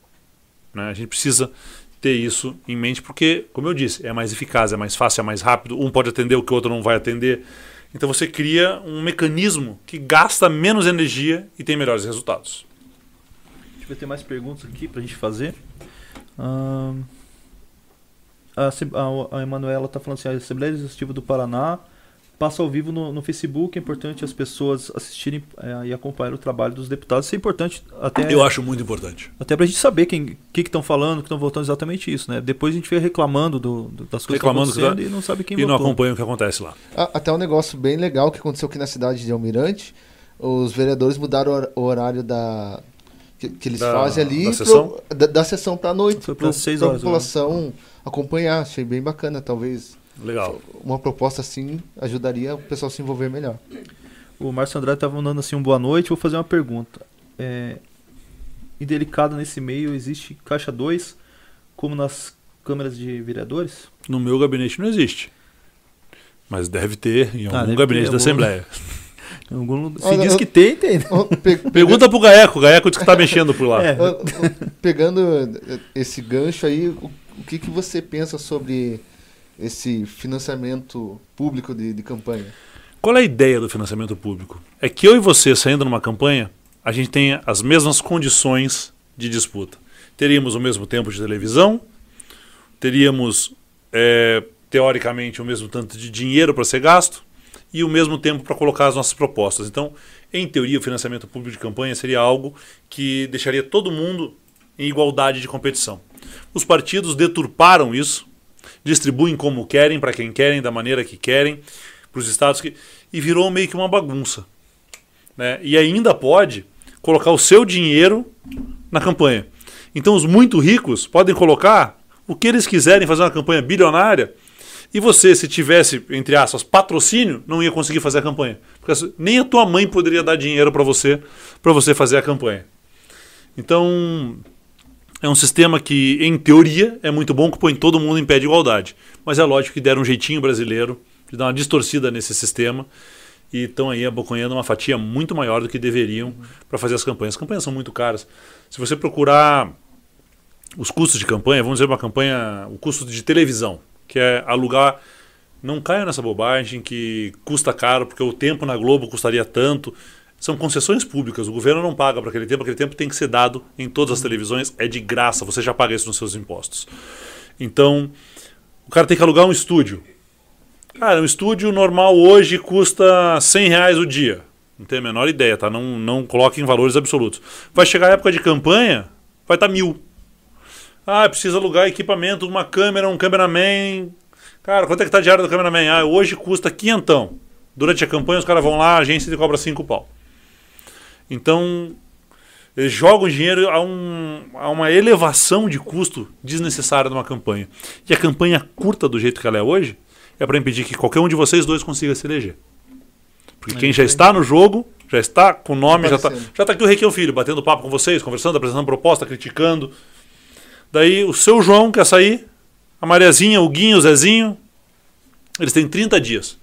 Né? A gente precisa ter isso em mente porque, como eu disse, é mais eficaz, é mais fácil, é mais rápido. Um pode atender o que o outro não vai atender. Então você cria um mecanismo que gasta menos energia e tem melhores resultados
vai ter mais perguntas aqui pra gente fazer. a, a, a Emanuela está falando assim, a Assembleia Legislativa do Paraná passa ao vivo no, no Facebook, é importante as pessoas assistirem é, e acompanhar o trabalho dos deputados. Isso é importante até.
Eu acho muito importante.
Até para a gente saber quem que estão falando, que estão votando exatamente isso, né? Depois a gente vem reclamando do, do, das coisas reclamando que acontecendo que... e não sabe quem
e
votou.
E não acompanha o que acontece lá.
Até um negócio bem legal que aconteceu aqui na cidade de Almirante. Os vereadores mudaram o horário da, que, que eles da, fazem ali
da sessão,
pro, da, da sessão para a noite,
para a
população né? acompanhar. Achei bem bacana, talvez.
Legal.
Uma proposta assim ajudaria o pessoal a se envolver melhor.
O Márcio Andrade estava mandando assim um boa noite. Vou fazer uma pergunta. É, indelicado nesse meio existe caixa 2 como nas câmeras de vereadores?
No meu gabinete não existe. Mas deve ter em ah, algum ah, gabinete ter, da Assembleia. *laughs*
Algum... Se diz que tem, tem. *laughs*
Pe Pergunta pro Gaeco, o Gaeco diz que tá mexendo por lá. É.
Pegando esse gancho aí, o, o que, que você pensa sobre esse financiamento público de, de campanha?
Qual é a ideia do financiamento público? É que eu e você saindo numa campanha, a gente tenha as mesmas condições de disputa. Teríamos o mesmo tempo de televisão, teríamos, é, teoricamente, o mesmo tanto de dinheiro para ser gasto, e o mesmo tempo para colocar as nossas propostas. Então, em teoria, o financiamento público de campanha seria algo que deixaria todo mundo em igualdade de competição. Os partidos deturparam isso, distribuem como querem, para quem querem, da maneira que querem, para os estados que e virou meio que uma bagunça. Né? E ainda pode colocar o seu dinheiro na campanha. Então os muito ricos podem colocar o que eles quiserem, fazer uma campanha bilionária E você, se tivesse, entre aspas, patrocínio, não ia conseguir fazer a campanha. Porque nem a tua mãe poderia dar dinheiro para você, para você fazer a campanha. Então, é um sistema que, em teoria, é muito bom, que põe todo mundo em pé de igualdade. Mas é lógico que deram um jeitinho brasileiro de dar uma distorcida nesse sistema e estão aí abocanhando uma fatia muito maior do que deveriam para fazer as campanhas. As campanhas são muito caras. Se você procurar os custos de campanha, vamos dizer uma campanha, o custo de televisão, que é alugar. Não caia nessa bobagem que custa caro, porque o tempo na Globo custaria tanto. São concessões públicas, o governo não paga para aquele tempo, aquele tempo tem que ser dado em todas as televisões, é de graça, você já paga isso nos seus impostos. Então, o cara tem que alugar um estúdio. Cara, um estúdio normal hoje custa 100 reais o dia. Não tenho a menor ideia, tá? Não, não coloque em valores absolutos. Vai chegar a época de campanha, vai estar tá mil. Ah, precisa alugar equipamento, uma câmera, um cameraman. Cara, quanto é que tá a diária do cameraman? Ah, hoje custa quinhentão. Durante a campanha os caras vão lá, a agência cobra cinco pau. Então, eles jogam dinheiro a, um, a uma elevação de custo desnecessária numa campanha. E a campanha curta do jeito que ela é hoje é para impedir que qualquer um de vocês dois consiga se eleger. Porque é, quem já está no jogo, já está com o nome, já está, já está aqui o Requião Filho, batendo papo com vocês, conversando, apresentando proposta, criticando. Daí o seu João quer sair, a Mariazinha, o Guinho, o Zezinho, eles têm 30 dias.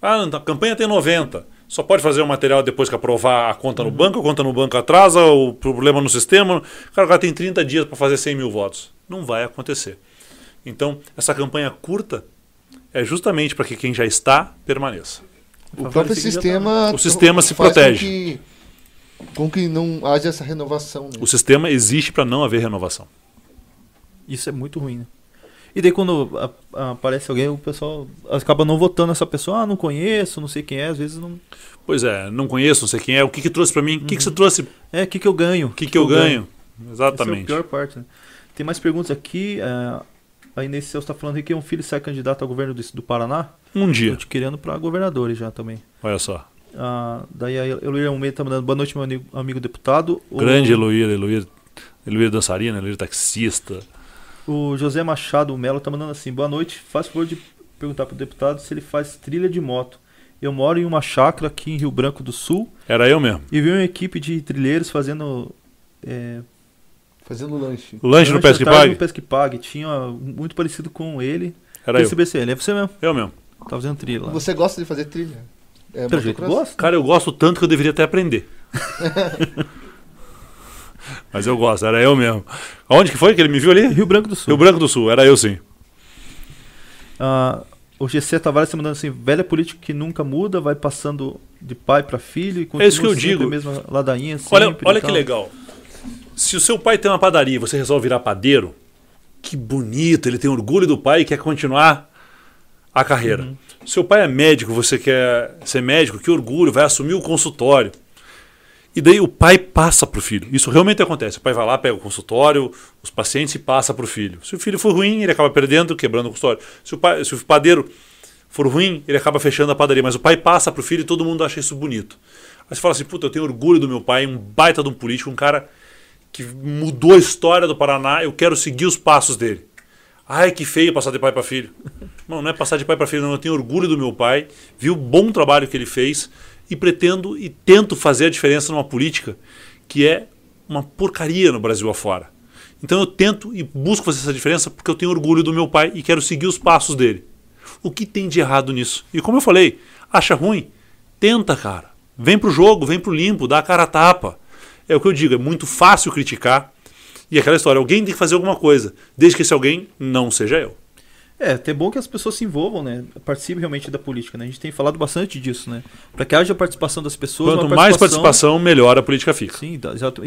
Ah, a campanha tem 90. Só pode fazer o material depois que aprovar a conta no uhum. banco, a conta no banco atrasa, o problema no sistema. Cara, o cara tem 30 dias para fazer 100 mil votos. Não vai acontecer. Então, essa campanha curta é justamente para que quem já está permaneça.
O próprio sistema,
o sistema se protege. Com
que, com que não haja essa renovação. Né?
O sistema existe para não haver renovação.
Isso é muito ruim, né? E daí quando aparece alguém, o pessoal acaba não votando essa pessoa. Ah, não conheço, não sei quem é, às vezes não.
Pois é, não conheço, não sei quem é. O que que trouxe para mim? O que, que você uhum. trouxe?
É, o que que eu ganho?
O que, que, que eu, eu ganho? ganho? Exatamente.
Essa é a pior parte. Né? Tem mais perguntas aqui. É, a Inês Celso está falando que um filho sai candidato ao governo do, do Paraná.
Um dia.
Eu te querendo para governadores já também.
Olha só.
Ah, daí a Eloíra Almeida está mandando boa noite, meu amigo, amigo deputado.
Grande. Eloíra, Eloíra, Eloíra dançarina, Eloíra taxista.
O José Machado Melo tá mandando assim: boa noite. Faz favor de perguntar pro deputado se ele faz trilha de moto. Eu moro em uma chácara aqui em Rio Branco do Sul.
Era eu mesmo.
E vi uma equipe de trilheiros fazendo. É,
fazendo lanche.
O lanche, no Pesque Pague?
No Pesque Pague. Tinha muito parecido com ele.
Era eu.
CBCL. É você mesmo?
Eu mesmo.
Tá fazendo trilha lá.
Você gosta de fazer trilha?
É, Pelo jeito gosta.
Cara, eu gosto tanto que eu deveria até aprender. *laughs* Mas eu gosto, era eu mesmo. Onde que foi que ele me viu ali?
Rio Branco do Sul.
Rio Branco do Sul, era eu sim.
Ah, o GC Tavares está mandando assim: velha política que nunca muda, vai passando de pai para filho e
continua é isso que eu digo. a
mesma ladainha.
Olha, olha que legal. Se o seu pai tem uma padaria e você resolve virar padeiro, que bonito, ele tem orgulho do pai e quer continuar a carreira. Uhum. Seu pai é médico, você quer ser médico, que orgulho, vai assumir o consultório. E daí o pai passa para o filho. Isso realmente acontece. O pai vai lá, pega o consultório, os pacientes e passa para o filho. Se o filho for ruim, ele acaba perdendo, quebrando o consultório. Se o, pai, se o padeiro for ruim, ele acaba fechando a padaria. Mas o pai passa para o filho e todo mundo acha isso bonito. Aí você fala assim, puta, eu tenho orgulho do meu pai, um baita de um político, um cara que mudou a história do Paraná, eu quero seguir os passos dele. Ai, que feio passar de pai para filho. *laughs* Não, não é passar de pai para filho, não. Eu tenho orgulho do meu pai, vi o bom trabalho que ele fez e pretendo e tento fazer a diferença numa política que é uma porcaria no Brasil afora. Então eu tento e busco fazer essa diferença porque eu tenho orgulho do meu pai e quero seguir os passos dele. O que tem de errado nisso? E como eu falei, acha ruim? Tenta, cara. Vem pro jogo, vem pro limpo, dá a cara a tapa. É o que eu digo, é muito fácil criticar. E aquela história, alguém tem que fazer alguma coisa, desde que esse alguém não seja eu.
É, até bom que as pessoas se envolvam, né? Participem realmente da política, né? A gente tem falado bastante disso, né? Para que haja participação das pessoas.
Quanto
participação...
mais participação, melhor a política fica.
Sim,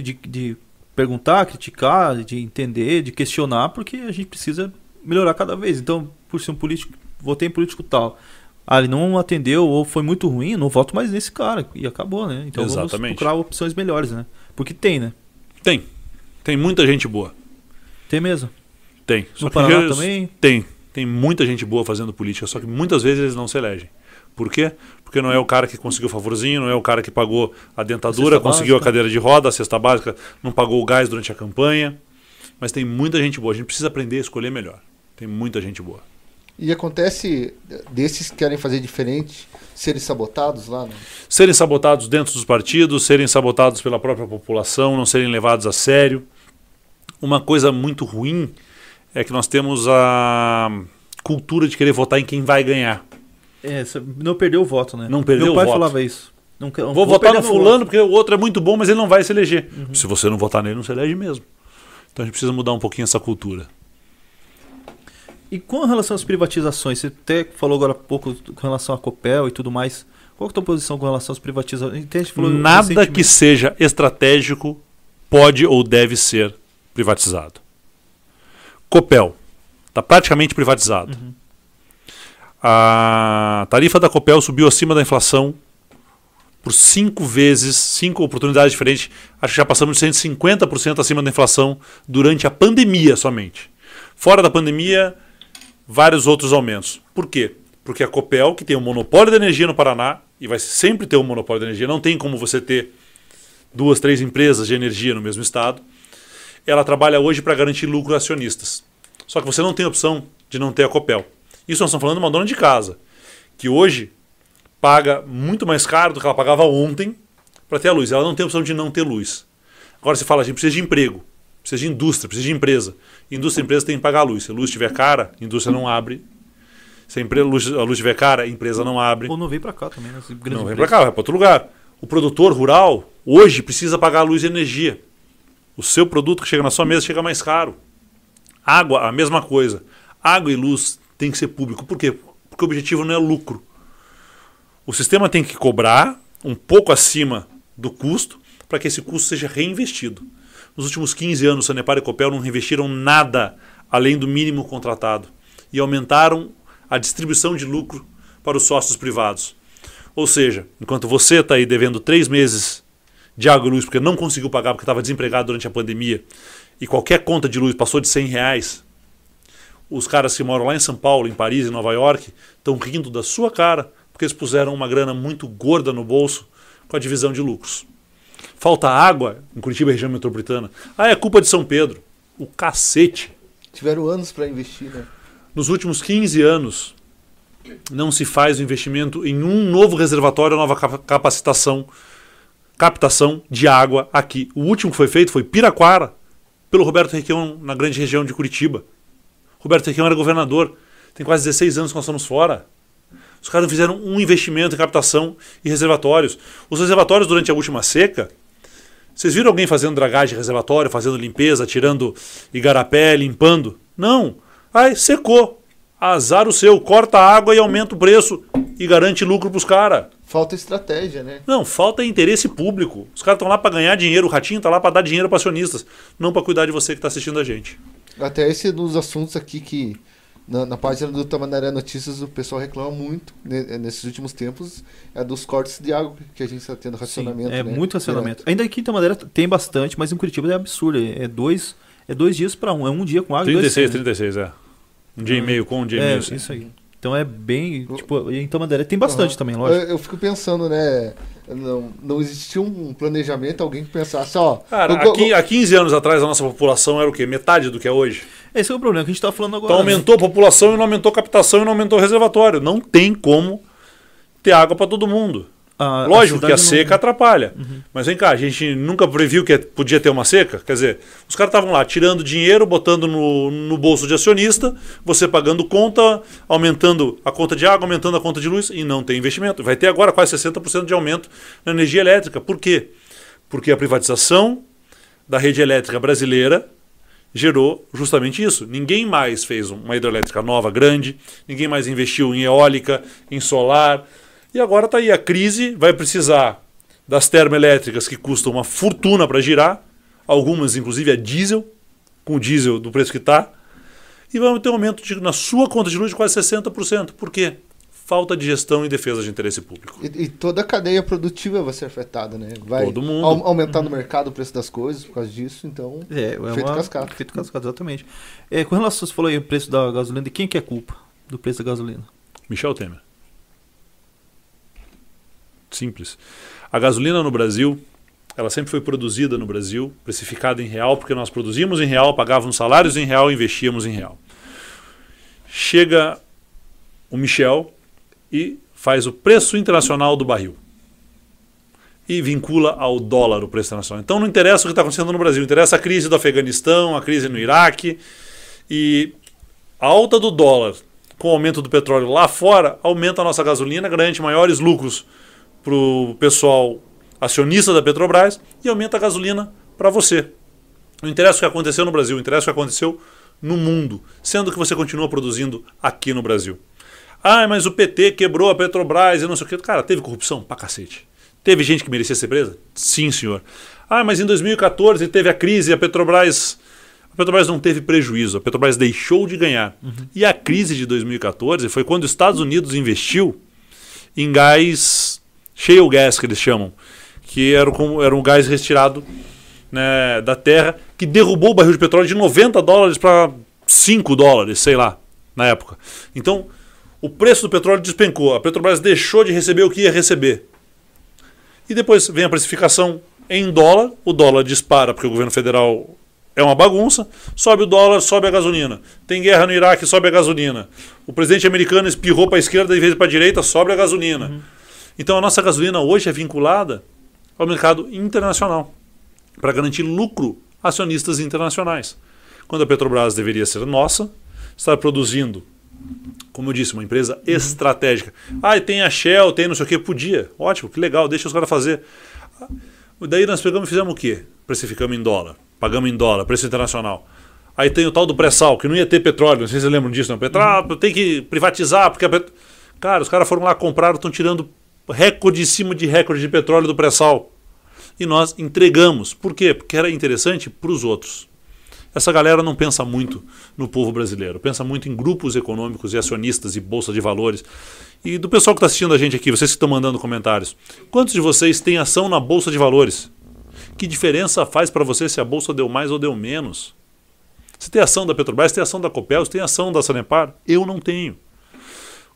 de, de perguntar, criticar, de entender, de questionar, porque a gente precisa melhorar cada vez. Então, por ser um político, votei em político tal. Ah, ele não atendeu ou foi muito ruim, não voto mais nesse cara. E acabou, né? Então Exatamente. vamos procurar opções melhores, né? Porque tem, né?
Tem. Tem muita gente boa.
Tem mesmo?
Tem.
No Só Paraná também?
Tem. Tem muita gente boa fazendo política, só que muitas vezes eles não se elegem. Por quê? Porque não é o cara que conseguiu o favorzinho, não é o cara que pagou a dentadura, a conseguiu básica. a cadeira de roda, a cesta básica, não pagou o gás durante a campanha. Mas tem muita gente boa. A gente precisa aprender a escolher melhor. Tem muita gente boa.
E acontece desses que querem fazer diferente serem sabotados lá? Não?
Serem sabotados dentro dos partidos, serem sabotados pela própria população, não serem levados a sério. Uma coisa muito ruim é que nós temos a cultura de querer votar em quem vai ganhar.
É, não perdeu o voto, né?
Não perdeu
Meu pai
o voto.
falava isso. Não, quero-
Vou, votar no
meu
fulano
voto.
porque o outro é muito bom, mas ele não vai se eleger. Se você não votar nele, não se elege mesmo. Então a gente precisa mudar um pouquinho essa cultura.
E com relação às privatizações, você até falou agora há pouco com relação à Copel e tudo mais. Qual que é a tua posição com relação às privatizações? Falou
Nada que seja estratégico pode ou deve ser privatizado. Copel está praticamente privatizado. A tarifa da Copel subiu acima da inflação por cinco vezes, cinco oportunidades diferentes. Acho que já passamos de 150% acima da inflação durante a pandemia somente. Fora da pandemia, vários outros aumentos. Por quê? Porque a Copel, que tem o monopólio da energia no Paraná, e vai sempre ter o monopólio da energia, não tem como você ter duas, três empresas de energia no mesmo estado, ela trabalha hoje para garantir lucro a acionistas. Só que você não tem opção de não ter a Copel. Isso nós estamos falando de uma dona de casa, que hoje paga muito mais caro do que ela pagava ontem para ter a luz. Ela não tem opção de não ter luz. Agora você fala, a gente precisa de emprego, precisa de indústria, precisa de empresa. Indústria e empresa tem que pagar a luz. Se a luz estiver cara, a indústria não abre. Se a, empre- a luz, a luz estiver cara, a empresa não abre.
Ou não vem pra cá também, né?
Não vem para
empresas.
cá, vai para outro lugar. O produtor rural hoje precisa pagar luz e energia. O seu produto que chega na sua mesa chega mais caro. Água, a mesma coisa. Água e luz tem que ser público. Por quê? Porque o objetivo não é lucro. O sistema tem que cobrar um pouco acima do custo para que esse custo seja reinvestido. Nos últimos 15 anos, Sanepar e Copel não reinvestiram nada além do mínimo contratado e aumentaram a distribuição de lucro para os sócios privados. Ou seja, enquanto você está aí devendo três meses de água e luz porque não conseguiu pagar porque estava desempregado durante a pandemia e qualquer conta de luz passou de 100 reais, os caras que moram lá em São Paulo, em Paris, em Nova York, estão rindo da sua cara porque eles puseram uma grana muito gorda no bolso com a divisão de lucros. Falta água em Curitiba, região metropolitana. Ah, é culpa de São Pedro. O cacete.
Tiveram anos para investir, né?
Nos últimos 15 anos, não se faz o investimento em um novo reservatório, nova capa- capacitação, captação de água aqui. O último que foi feito foi Piraquara, pelo Roberto Requião, na grande região de Curitiba. Roberto Requião era governador. Tem quase 16 anos que nós estamos fora. Os caras fizeram um investimento em captação e reservatórios. Os reservatórios durante a última seca, vocês viram alguém fazendo dragagem reservatório, fazendo limpeza, tirando igarapé, limpando? Não. Aí secou. Azar o seu, corta a água e aumenta o preço e garante lucro para os caras.
Falta estratégia, né?
Não, falta interesse público. Os caras estão lá para ganhar dinheiro, o ratinho está lá para dar dinheiro para acionistas, não para cuidar de você que está assistindo a gente.
Até esse é um dos assuntos aqui que na, na página do Tamandaré Notícias o pessoal reclama muito né, nesses últimos tempos é dos cortes de água que a gente está tendo
Sim,
racionamento.
é
né?
muito racionamento. Ainda aqui em Quinta-Madeira tem bastante, mas em Curitiba é absurdo. É dois, é dois dias para um. É um dia com água e dois
36,
sem, né?
36, é. Um dia e meio com, um dia e
É,
meio
isso aí. Então é bem. Tipo, em Quinta-Madeira tem bastante
Aham.
também, lógico.
Eu, eu fico pensando, né? Não, não existia um planejamento, alguém que pensasse, ó.
Cara,
eu-
aqui, há 15 anos atrás a nossa população era o quê? Metade do que é hoje.
Esse é o problema que a gente tá falando agora.
Então
né?
aumentou a população e não aumentou a captação e não aumentou o reservatório. Não tem como ter água para todo mundo.
A-
Lógico que a
não-
seca atrapalha. Mas vem cá, a gente nunca previu que podia ter uma seca. Quer dizer, os caras estavam lá tirando dinheiro, botando no, no bolso de acionista, você pagando conta, aumentando a conta de água, aumentando a conta de luz e não tem investimento. Vai ter agora quase 60% de aumento na energia elétrica. Por quê? Porque a privatização da rede elétrica brasileira gerou justamente isso. Ninguém mais fez uma hidrelétrica nova, grande, ninguém mais investiu em eólica, em solar. E agora está aí a crise, vai precisar das termoelétricas que custam uma fortuna para girar, algumas inclusive a diesel, com o diesel do preço que está, e vamos ter um aumento de- na sua conta de luz de quase 60%. Por quê? Falta de gestão e defesa de interesse público.
E, e toda a cadeia produtiva vai ser afetada, né? Vai
Todo mundo.
au- aumentar no mercado o preço das coisas por causa disso, então.
É, é
Feito
uma...
cascata.
Feito cascata, exatamente. É, com relação, você falou aí o preço da gasolina, de quem que é culpa do preço da gasolina?
Michel Temer. Simples. A gasolina no Brasil, ela sempre foi produzida no Brasil, precificada em real, porque nós produzimos em real, pagávamos salários em real, investíamos em real. Chega o Michel e faz o preço internacional do barril. E vincula ao dólar o preço internacional. Então não interessa o que está acontecendo no Brasil, interessa a crise do Afeganistão, a crise no Iraque. E a alta do dólar com o aumento do petróleo lá fora aumenta a nossa gasolina, garante maiores lucros para o pessoal acionista da Petrobras e aumenta a gasolina para você. Não interessa o que aconteceu no Brasil, interessa o que aconteceu no mundo, sendo que você continua produzindo aqui no Brasil. Ah, mas o PT quebrou a Petrobras e não sei o que. Cara, teve corrupção pra cacete. Teve gente que merecia ser presa? Sim, senhor. Ah, mas em 2014 teve a crise e a Petrobras. A Petrobras não teve prejuízo, a Petrobras deixou de ganhar. Uhum. E a crise de 2014 foi quando os Estados Unidos investiu em gás, shale gas que eles chamam, que era, era um gás retirado né, da terra, que derrubou o barril de petróleo de 90 dólares para 5 dólares, sei lá, na época. Então, o preço do petróleo despencou. A Petrobras deixou de receber o que ia receber. E depois vem a precificação em dólar, o dólar dispara porque o governo federal é uma bagunça, sobe o dólar, sobe a gasolina. Tem guerra no Iraque, sobe a gasolina. O presidente americano espirrou para a esquerda e vez para a direita, sobe a gasolina. Uhum. Então a nossa gasolina hoje é vinculada ao mercado internacional para garantir lucro a acionistas internacionais. Quando a Petrobras deveria ser nossa, estar produzindo, como eu disse, uma empresa uhum. estratégica. Ah, tem a Shell, tem não sei o que, podia. Ótimo, que legal, deixa os caras fazer. Daí nós pegamos e fizemos o quê? Precificamos em dólar, pagamos em dólar, preço internacional. Aí tem o tal do pré-sal, que não ia ter petróleo, não sei se vocês lembram disso, não. Petróleo, uhum. tem que privatizar, porque a pet... Cara, os caras foram lá, compraram, estão tirando recorde em cima de recorde de petróleo do pré-sal e nós entregamos. Por quê? Porque era interessante para os outros. Essa galera não pensa muito no povo brasileiro, pensa muito em grupos econômicos e acionistas e bolsa de valores. E do pessoal que está assistindo a gente aqui, vocês que estão mandando comentários, quantos de vocês têm ação na bolsa de valores? Que diferença faz para você se a bolsa deu mais ou deu menos? Você tem ação da Petrobras, tem ação da Copel, você tem ação da Sanepar? Eu não tenho.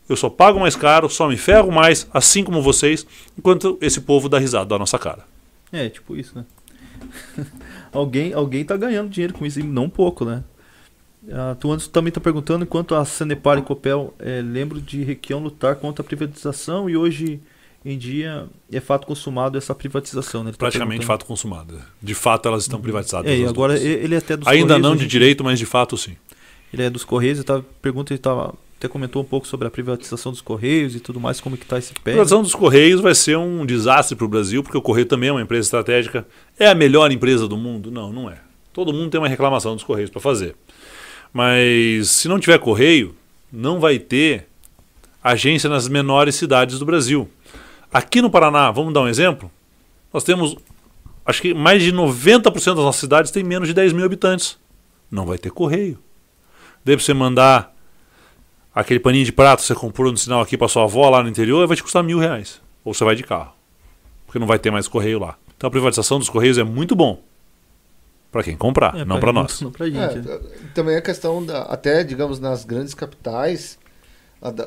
Eu só pago mais caro, só me ferro mais, assim como vocês, enquanto esse povo dá risada da nossa cara.
É, tipo isso, né? *laughs* alguém, alguém tá ganhando dinheiro com isso, e não pouco, né? Ah, tu antes também tá perguntando enquanto a Sanepar e Copel é, lembro de Requião lutar contra a privatização e hoje em dia é fato consumado essa privatização. Né?
Tá Praticamente fato consumado. De fato elas estão privatizadas.
É, agora duas. ele é até
dos Ainda não de direito, mas de fato sim.
Ele é dos Correios, eu tava, pergunta, ele tava até comentou um pouco sobre a privatização dos Correios e tudo mais, como que está esse pé. A
privatização dos Correios vai ser um desastre para o Brasil, porque o Correio também é uma empresa estratégica. É a melhor empresa do mundo? Não, não é. Todo mundo tem uma reclamação dos Correios para fazer. Mas se não tiver Correio, não vai ter agência nas menores cidades do Brasil. Aqui no Paraná, vamos dar um exemplo? Nós temos, acho que mais de 90% das nossas cidades tem menos de 10 mil habitantes. Não vai ter Correio. Deve você mandar aquele paninho de prato que você comprou no sinal aqui para sua avó lá no interior vai te custar mil reais. Ou você vai de carro. Porque não vai ter mais correio lá. Então a privatização dos correios é muito bom. Para quem comprar, é, não para nós. Não pra
gente, é, né? Também a questão, da, até digamos nas grandes capitais,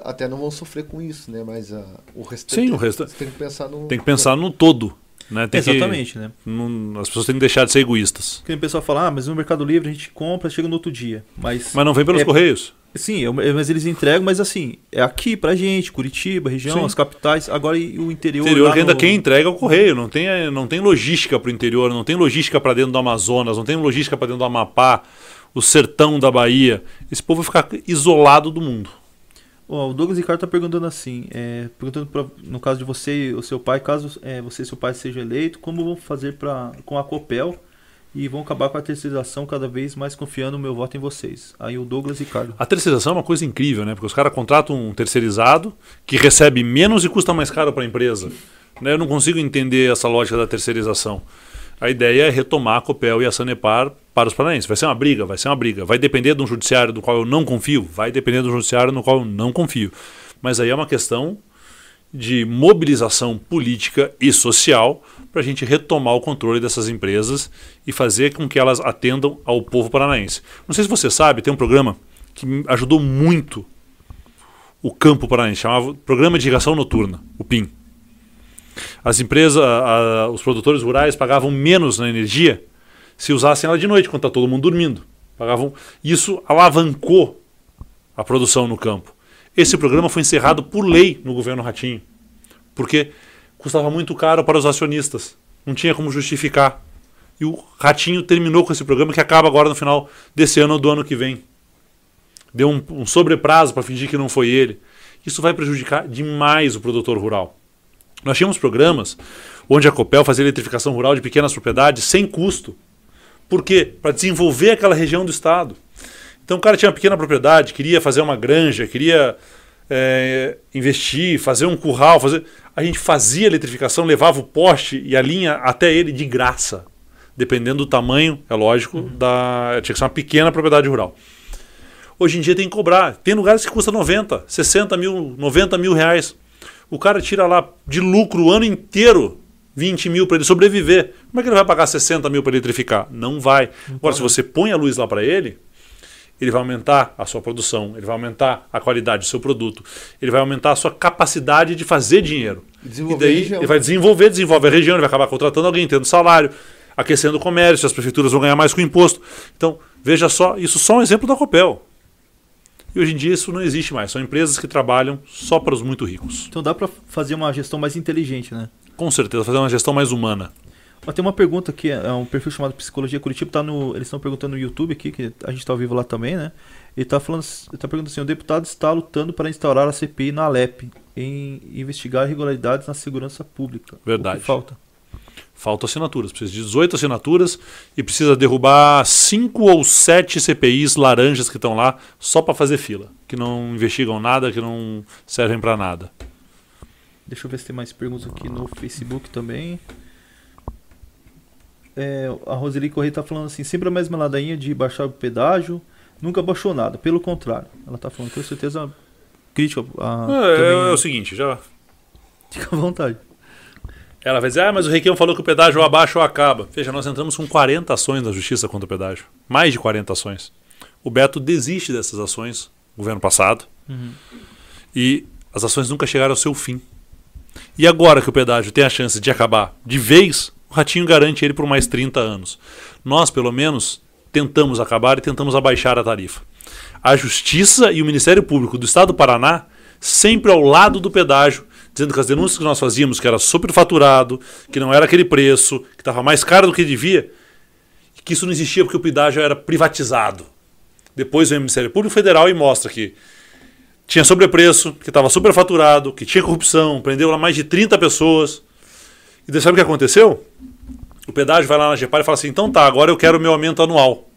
até não vão sofrer com isso, né? Mas uh, o restante.
Sim, o resto.
Tem que pensar no.
Tem que pensar no todo. Né?
Exatamente,
que,
né?
Não, as pessoas têm que deixar de ser egoístas.
Porque o pessoal fala, ah, mas no Mercado Livre a gente compra, chega no outro dia. Mas,
mas não vem pelos é, Correios.
Sim, mas eles entregam, mas assim, é aqui pra gente, Curitiba, região, Sim. as capitais, agora o interior.
Interior ainda no... quem entrega é o correio, não tem, não tem logística pro interior, não tem logística para dentro do Amazonas, não tem logística para dentro do Amapá, o sertão da Bahia. Esse povo vai ficar isolado do mundo.
Oh, o Douglas Ricardo está perguntando assim, é, perguntando pra, no caso de você e o seu pai, caso é, você e seu pai sejam eleitos, como vão fazer pra, com a Copel e vão acabar com a terceirização cada vez mais confiando o meu voto em vocês. Aí o Douglas Ricardo.
A terceirização é uma coisa incrível, né? Porque os caras contratam um terceirizado que recebe menos e custa mais caro para a empresa. Né? Eu não consigo entender essa lógica da terceirização. A ideia é retomar a Copel e a Sanepar para os paranaenses. Vai ser uma briga, vai ser uma briga. Vai depender de um judiciário do qual eu não confio, vai depender de um judiciário no qual eu não confio. Mas aí é uma questão de mobilização política e social para a gente retomar o controle dessas empresas e fazer com que elas atendam ao povo paranaense. Não sei se você sabe, tem um programa que ajudou muito o campo paranaense, chamava Programa de Irrigação Noturna, o PIN. As empresas, a, a, os produtores rurais pagavam menos na energia se usassem ela de noite, quando está todo mundo dormindo. Pagavam, isso alavancou a produção no campo. Esse programa foi encerrado por lei no governo Ratinho, porque custava muito caro para os acionistas, não tinha como justificar. E o Ratinho terminou com esse programa que acaba agora no final desse ano ou do ano que vem. Deu um, um sobreprazo para fingir que não foi ele. Isso vai prejudicar demais o produtor rural. Nós tínhamos programas onde a Copel fazia eletrificação rural de pequenas propriedades sem custo. Por quê? Para desenvolver aquela região do estado. Então o cara tinha uma pequena propriedade, queria fazer uma granja, queria é, investir, fazer um curral, fazer. A gente fazia eletrificação, levava o poste e a linha até ele de graça. Dependendo do tamanho, é lógico, uhum. da. Tinha que ser uma pequena propriedade rural. Hoje em dia tem que cobrar. Tem lugares que custa 90, 60 mil, 90 mil reais. O cara tira lá de lucro o ano inteiro 20 mil para ele sobreviver. Como é que ele vai pagar 60 mil para eletrificar? Não vai. Agora, se você põe a luz lá para ele, ele vai aumentar a sua produção, ele vai aumentar a qualidade do seu produto, ele vai aumentar a sua capacidade de fazer dinheiro. E daí ele vai desenvolver, desenvolve a região, ele vai acabar contratando alguém, tendo salário, aquecendo o comércio, as prefeituras vão ganhar mais com o imposto. Então, veja só, isso só é um exemplo da Copel. E hoje em dia isso não existe mais. São empresas que trabalham só para os muito ricos.
Então dá para fazer uma gestão mais inteligente, né?
Com certeza, fazer uma gestão mais humana.
Mas tem uma pergunta aqui, é um perfil chamado Psicologia Curitiba, tá no, eles estão perguntando no YouTube aqui, que a gente está ao vivo lá também, né? Ele está falando, está perguntando assim, o deputado está lutando para instaurar a CPI na Alep em investigar irregularidades na segurança pública.
Verdade.
Falta?
Faltam assinaturas. Precisa de 18 assinaturas e precisa derrubar 5 ou 7 CPIs laranjas que estão lá só para fazer fila. Que não investigam nada, que não servem para nada.
Deixa eu ver se tem mais perguntas aqui no Facebook também. É, a Roseli Correia está falando assim: sempre a mesma ladainha de baixar o pedágio, nunca baixou nada. Pelo contrário, ela está falando com certeza crítica. A,
é, é, é o seguinte, já.
Fica à vontade.
Ela vai dizer, ah, mas o Requião falou que o pedágio ou abaixa ou acaba. Veja, nós entramos com 40 ações na justiça contra o pedágio. Mais de 40 ações. O Beto desiste dessas ações no governo passado. Uhum. E as ações nunca chegaram ao seu fim. E agora que o pedágio tem a chance de acabar de vez, Ratinho garante ele por mais 30 anos. Nós, pelo menos, tentamos acabar e tentamos abaixar a tarifa. A Justiça e o Ministério Público do Estado do Paraná sempre ao lado do pedágio dizendo que as denúncias que nós fazíamos, que era superfaturado, que não era aquele preço, que estava mais caro do que devia, que isso não existia porque o pedágio era privatizado. Depois vem o Ministério Público Federal e mostra que tinha sobrepreço, que estava superfaturado, que tinha corrupção, prendeu lá mais de 30 pessoas. E daí sabe o que aconteceu? O pedágio vai lá na GEPAR e fala assim: então tá, agora eu quero o meu aumento anual.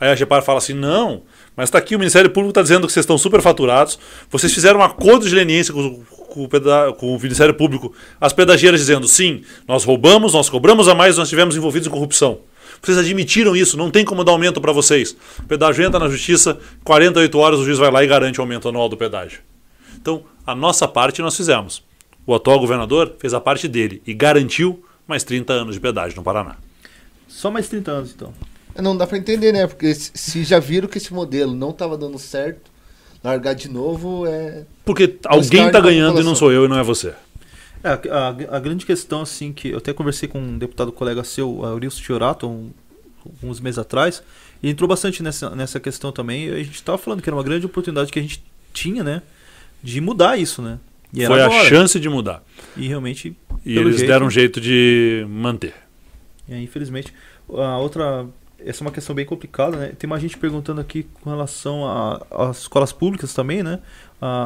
Aí a GEPAR fala assim: não, mas está aqui, o Ministério Público está dizendo que vocês estão superfaturados, vocês fizeram um acordo de leniência com, com, o, com o Ministério Público, as pedagieiras dizendo sim, nós roubamos, nós cobramos a mais, nós estivemos envolvidos em corrupção. Vocês admitiram isso, não tem como dar aumento para vocês. O pedágio entra na justiça, 48 horas o juiz vai lá e garante o aumento anual do pedágio. Então, a nossa parte nós fizemos. O atual governador fez a parte dele e garantiu mais 30 anos de pedágio no Paraná.
Só mais 30 anos, então.
Não dá para entender, né? Porque se já viram que esse modelo não estava dando certo, largar de novo é.
Porque alguém está ganhando e não sou eu e não é você.
É, a, a, grande questão, assim, que eu até conversei com um deputado colega seu, Aurilson Chiorato, um, uns meses atrás, e entrou bastante nessa, nessa questão também. E a gente estava falando que era uma grande oportunidade que a gente tinha, né? De mudar isso, né?
E Foi a chance de mudar.
E realmente.
E eles jeito, deram um jeito de manter.
É, infelizmente. A outra essa é uma questão bem complicada, né? Tem uma gente perguntando aqui com relação às escolas públicas também, né?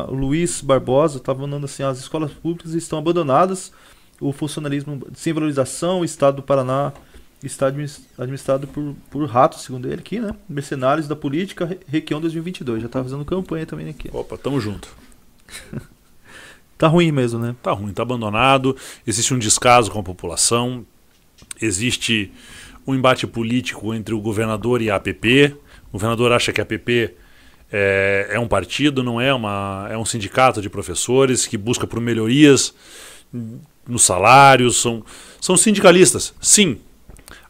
o Luiz Barbosa estava mandando assim, as escolas públicas estão abandonadas, o funcionalismo sem valorização, o Estado do Paraná está administrado por, por ratos, segundo ele aqui, né? Mercenários da política, Requião 2022. Já está fazendo campanha também aqui.
Opa, tamo junto. *laughs*
tá ruim mesmo, né?
Tá ruim, tá abandonado, existe um descaso com a população, existe um embate político entre o governador e a APP. O governador acha que a APP é, é, um partido, não é uma é um sindicato de professores que busca por melhorias nos salários, são, são sindicalistas, sim.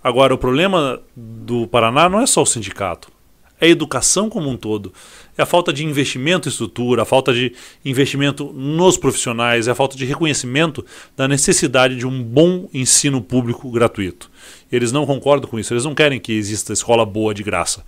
Agora, o problema do Paraná não é só o sindicato, é a educação como um todo. É a falta de investimento em estrutura, a falta de investimento nos profissionais, é a falta de reconhecimento da necessidade de um bom ensino público gratuito. Eles não concordam com isso, eles não querem que exista escola boa de graça.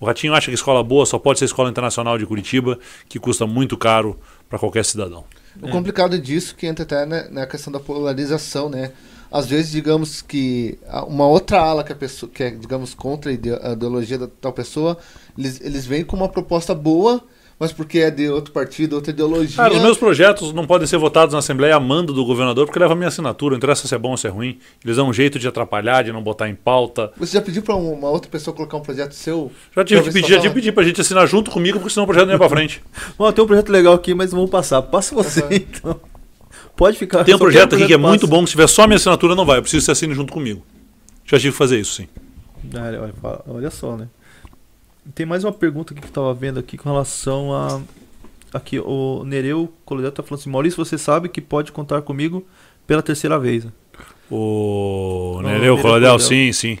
O Ratinho acha que escola boa só pode ser escola internacional de Curitiba, que custa muito caro para qualquer cidadão.
O complicado disso que entra até na, na questão da polarização, né? Às vezes, digamos que a- uma outra ala que, a pessoa, que é, digamos, contra a ide- a ideologia da tal pessoa, eles, eles vêm com uma proposta boa, mas porque é de outro partido, outra ideologia.
Cara, os meus projetos não podem ser votados na Assembleia a mando do governador, porque leva a minha assinatura. Não interessa se é bom ou se é ruim. Eles dão um jeito de atrapalhar, de não botar em pauta.
Você já pediu pra um- uma outra pessoa colocar um projeto seu?
Já tive que pedir, já tive pedir pra gente assinar junto comigo, porque senão o projeto não ia pra frente. *laughs*
Ó, tem um projeto legal aqui, mas vamos passar. Passa você, *laughs* então. Pode ficar.
Tem um projeto aqui que é
passa.
muito bom, que se tiver só a minha assinatura não vai. Eu preciso que você assine junto comigo. Já tive que fazer isso, sim.
Olha, olha, só, né? Tem mais uma pergunta aqui que eu tava vendo aqui com relação a. Aqui, o Nereu Colorado tá falando assim: Maurício, você sabe que pode contar comigo pela terceira vez. né?
O Nereu
Nereu
Coladel. sim, sim.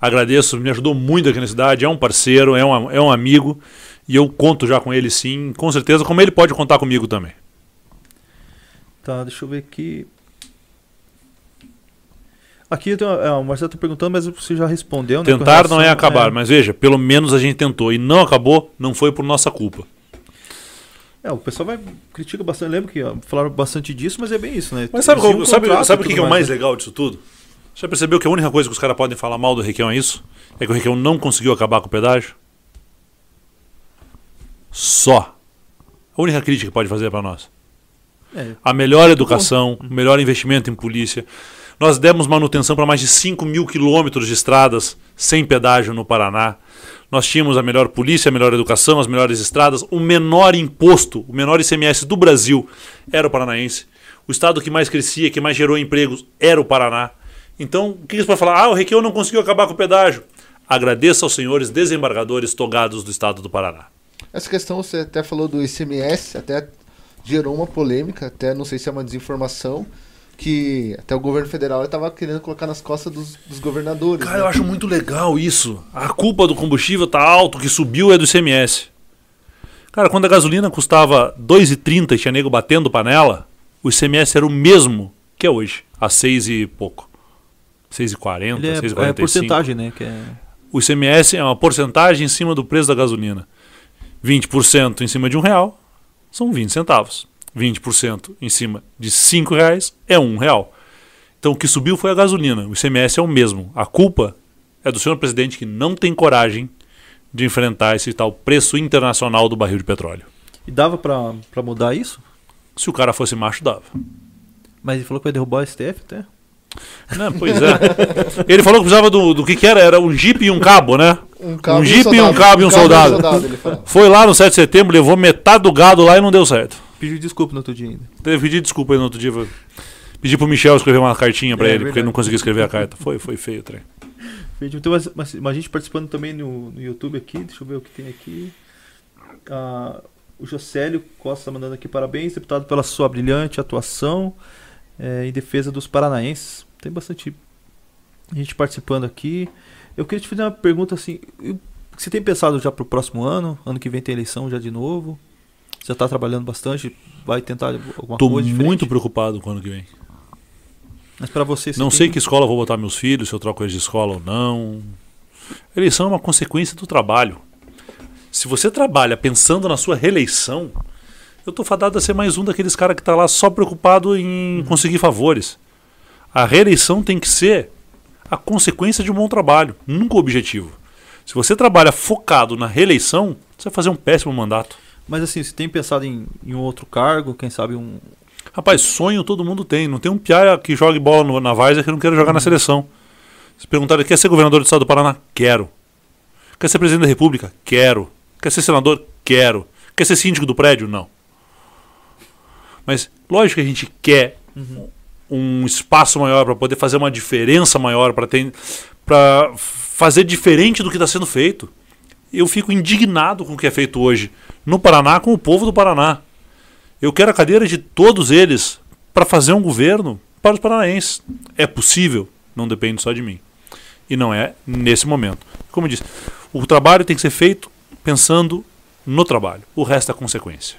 Agradeço, me ajudou muito aqui na cidade. É um parceiro, é um, é um amigo. E eu conto já com ele, sim, com certeza, como ele pode contar comigo também.
Tá, deixa eu ver aqui. Aqui uma- é, o Marcelo tá perguntando, mas você já respondeu, né?
Tentar não é acabar, mas veja, pelo menos a gente tentou. E não acabou, não foi por nossa culpa.
É, o pessoal vai critica bastante. Lembro que ó, falaram bastante disso, mas é bem isso, né?
Mas sabe, qual-
um
sabe, sabe o que, que é o mais
né?
legal disso tudo? Você já percebeu que a única coisa que os caras podem falar mal do Requião é isso? É que o Requião não conseguiu acabar com o pedágio? Só. A única crítica que pode fazer para nós.
É,
A melhor educação, o melhor investimento em polícia. Nós demos manutenção para mais de 5 mil quilômetros de estradas sem pedágio no Paraná. Nós tínhamos a melhor polícia, a melhor educação, as melhores estradas, o menor imposto, o menor ICMS do Brasil era o paranaense. O estado que mais crescia, que mais gerou empregos era o Paraná. Então, o que você pode falar? Ah, o Requião não conseguiu acabar com o pedágio. Agradeça aos senhores desembargadores togados do estado do Paraná.
Essa questão você até falou do ICMS, até gerou uma polêmica, até não sei se é uma desinformação, que até o governo federal estava querendo colocar nas costas dos, dos governadores.
Cara,
né?
eu acho muito legal isso. A culpa do combustível tá alto, o que subiu é do ICMS. Cara, quando a gasolina custava 2,30 e tinha nego batendo panela, o ICMS era o mesmo que é hoje, a 6 e pouco. 6,40,
ele é,
6,45.
é porcentagem, né? Que é...
O ICMS é uma porcentagem em cima do preço da gasolina. 20% em cima de um real são 20 centavos. 20% em cima de 5 reais é um real. Então o que subiu foi a gasolina. O ICMS é o mesmo. A culpa é do senhor presidente que não tem coragem de enfrentar esse tal preço internacional do barril de petróleo.
E dava pra, pra mudar isso?
Se o cara fosse macho, dava.
Mas ele falou que vai derrubar o STF até.
Né? Pois é. Ele falou que precisava do, do que, que era? Era um jipe e um cabo, né?
Cabo
um jipe e um cabo e um soldado.
ele falou.
Foi lá no 7 de setembro, levou metade do gado lá e não deu certo.
Pediu desculpa no outro dia ainda.
Teve que pedir desculpa aí no outro dia. Pedi pro Michel escrever uma cartinha pra
É,
ele, porque
verdade.
ele não conseguiu escrever a carta. Foi, foi feio o trem.
Tem mais, mais, mais gente participando também no, no YouTube aqui. Deixa eu ver o que tem aqui. Ah, o Jocélio Costa mandando aqui parabéns, deputado, pela sua brilhante atuação eh, em defesa dos paranaenses. Tem bastante gente participando aqui. Eu queria te fazer uma pergunta assim. Você tem pensado já pro próximo ano? Ano que vem tem eleição já de novo? Já tá trabalhando bastante? Vai tentar alguma
Tô
coisa diferente?
muito preocupado com o ano que vem.
Mas para você, você
Não
tem-
sei que escola vou botar meus filhos, se eu troco eles de escola ou não. Eleição é uma consequência do trabalho. Se você trabalha pensando na sua reeleição, eu tô fadado a ser mais um daqueles caras que tá lá só preocupado em conseguir favores. A reeleição tem que ser a consequência de um bom trabalho, nunca o objetivo. Se você trabalha focado na reeleição, você vai fazer um péssimo mandato.
Mas assim, você tem pensado em, em um outro cargo? Quem sabe um,
Rapaz, sonho todo mundo tem. Não tem um piá que jogue bola no- na Várzea que não queira jogar na seleção. Se perguntarem, quer ser governador do estado do Paraná? Quero. Quer ser presidente da república? Quero. Quer ser senador? Quero. Quer ser síndico do prédio? Não. Mas lógico que a gente quer um espaço maior para poder fazer uma diferença maior, para fazer diferente do que está sendo feito. Eu fico indignado com o que é feito hoje no Paraná com o povo do Paraná. Eu quero a cadeira de todos eles para fazer um governo para os paranaenses. É possível, não depende só de mim. E não é nesse momento. Como eu disse, o trabalho tem que ser feito pensando no trabalho. O resto é consequência.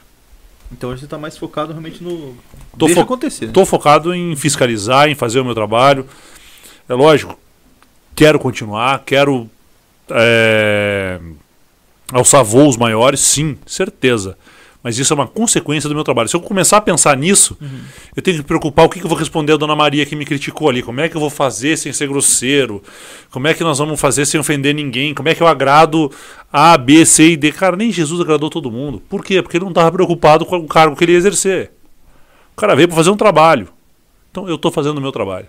Então hoje você está mais focado realmente no.
Tô
Deixa acontecer. né?
Estou focado em fiscalizar, em fazer o meu trabalho. É lógico, quero continuar, quero é, alçar voos maiores, sim, certeza. Mas isso é uma consequência do meu trabalho. Se eu começar a pensar nisso, uhum. eu tenho que me preocupar o que, que eu vou responder a dona Maria que me criticou ali. Como é que eu vou fazer sem ser grosseiro? Como é que nós vamos fazer sem ofender ninguém? Como é que eu agrado A, B, C e D? Cara, nem Jesus agradou todo mundo. Por quê? Porque ele não estava preocupado com o cargo que ele ia exercer. O cara veio para fazer um trabalho. Então eu estou fazendo o meu trabalho.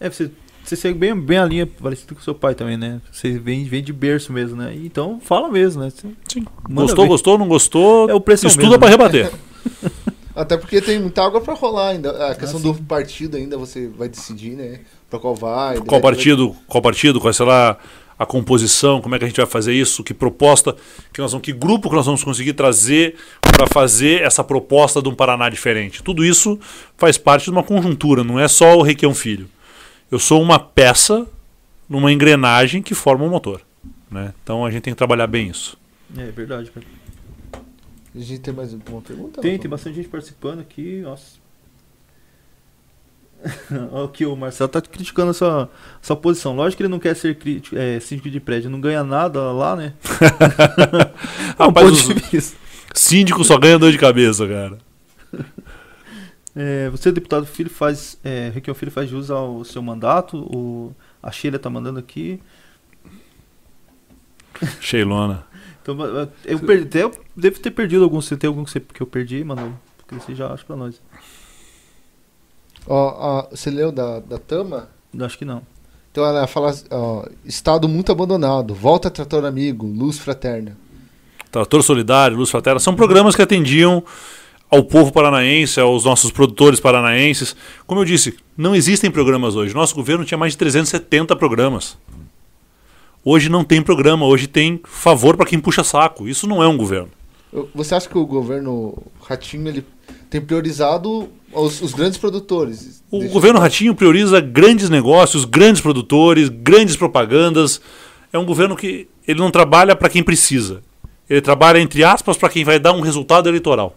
É, você você segue bem, bem a linha parecida com seu pai também, né? Você vem, vem de berço mesmo, né? Então fala mesmo, né? Você
Sim. Gostou, ver. gostou, não gostou?
É o preço
Estuda para rebater. *laughs*
Até porque tem muita água para rolar ainda. A questão ah, do partido ainda você vai decidir, né? Para qual vai.
Qual partido, vai... qual partido, qual será a composição, como é que a gente vai fazer isso, que proposta, que nós vamos, que grupo que nós vamos conseguir trazer para fazer essa proposta de um Paraná diferente. Tudo isso faz parte de uma conjuntura, não é só o Requião Filho eu sou uma peça numa engrenagem que forma um motor. Né? Então a gente tem que trabalhar bem isso.
É verdade, cara.
A gente tem mais uma pergunta?
Tem, tem bastante gente participando aqui. Nossa. *laughs* Aqui o Marcelo tá criticando a sua, sua posição. Lógico que ele não quer ser crítico, é, síndico de prédio, não ganha nada lá, né? *laughs*
Rapaz, um síndico só ganha dor de cabeça, cara.
É, você, deputado Filho, faz. É, Requião Filho faz jus ao seu mandato. O, a Sheila está mandando aqui.
Sheilona.
então, eu, perdi, eu devo ter perdido algum. Você tem algum que, você, que eu perdi, mano? Porque você já acha para nós.
Ó, você leu da, da Tama?
Acho que não.
Então ela fala: ó, Estado muito abandonado, volta trator amigo, luz fraterna.
Trator solidário, luz fraterna. São programas que atendiam ao povo paranaense, aos nossos produtores paranaenses. Como eu disse, não existem programas hoje. Nosso governo tinha mais de 370 programas. Hoje não tem programa, hoje tem favor para quem puxa saco. Isso não é um governo.
Você acha que o governo Ratinho ele tem priorizado os, os grandes produtores?
O Deixa governo eu... Ratinho prioriza grandes negócios, grandes produtores, grandes propagandas. É um governo que ele não trabalha para quem precisa. Ele trabalha, entre aspas, para quem vai dar um resultado eleitoral.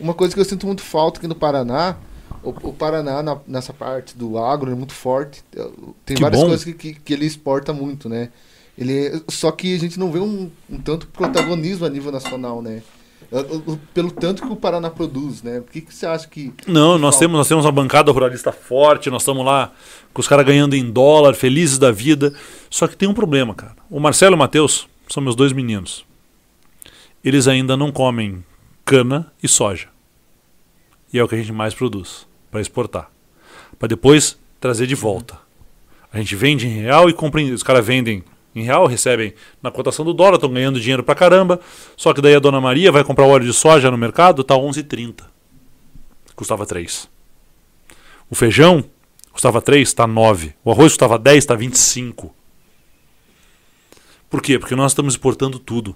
Uma coisa que eu sinto muito falta aqui no Paraná, o, o Paraná na, nessa parte do agro é muito forte. Tem que várias bom. coisas que, que, que, ele exporta muito, né? Ele, só que a gente não vê um, um tanto protagonismo a nível nacional, né? Pelo tanto que o Paraná produz, né? O que, que você acha que.
Não, nós temos, nós temos uma bancada ruralista forte, nós estamos lá com os caras ganhando em dólar, felizes da vida. Só que tem um problema, cara. O Marcelo e o Matheus são meus dois meninos. Eles ainda não comem cana e soja. E é o que a gente mais produz para exportar. Para depois trazer de volta. A gente vende em real e compra em, os caras vendem em real, recebem na cotação do dólar, estão ganhando dinheiro pra caramba. Só que daí a dona Maria vai comprar óleo de soja no mercado, tá 11,30. Custava 3. O feijão custava 3, tá 9. O arroz custava 10, tá 25. Por quê? Porque nós estamos exportando tudo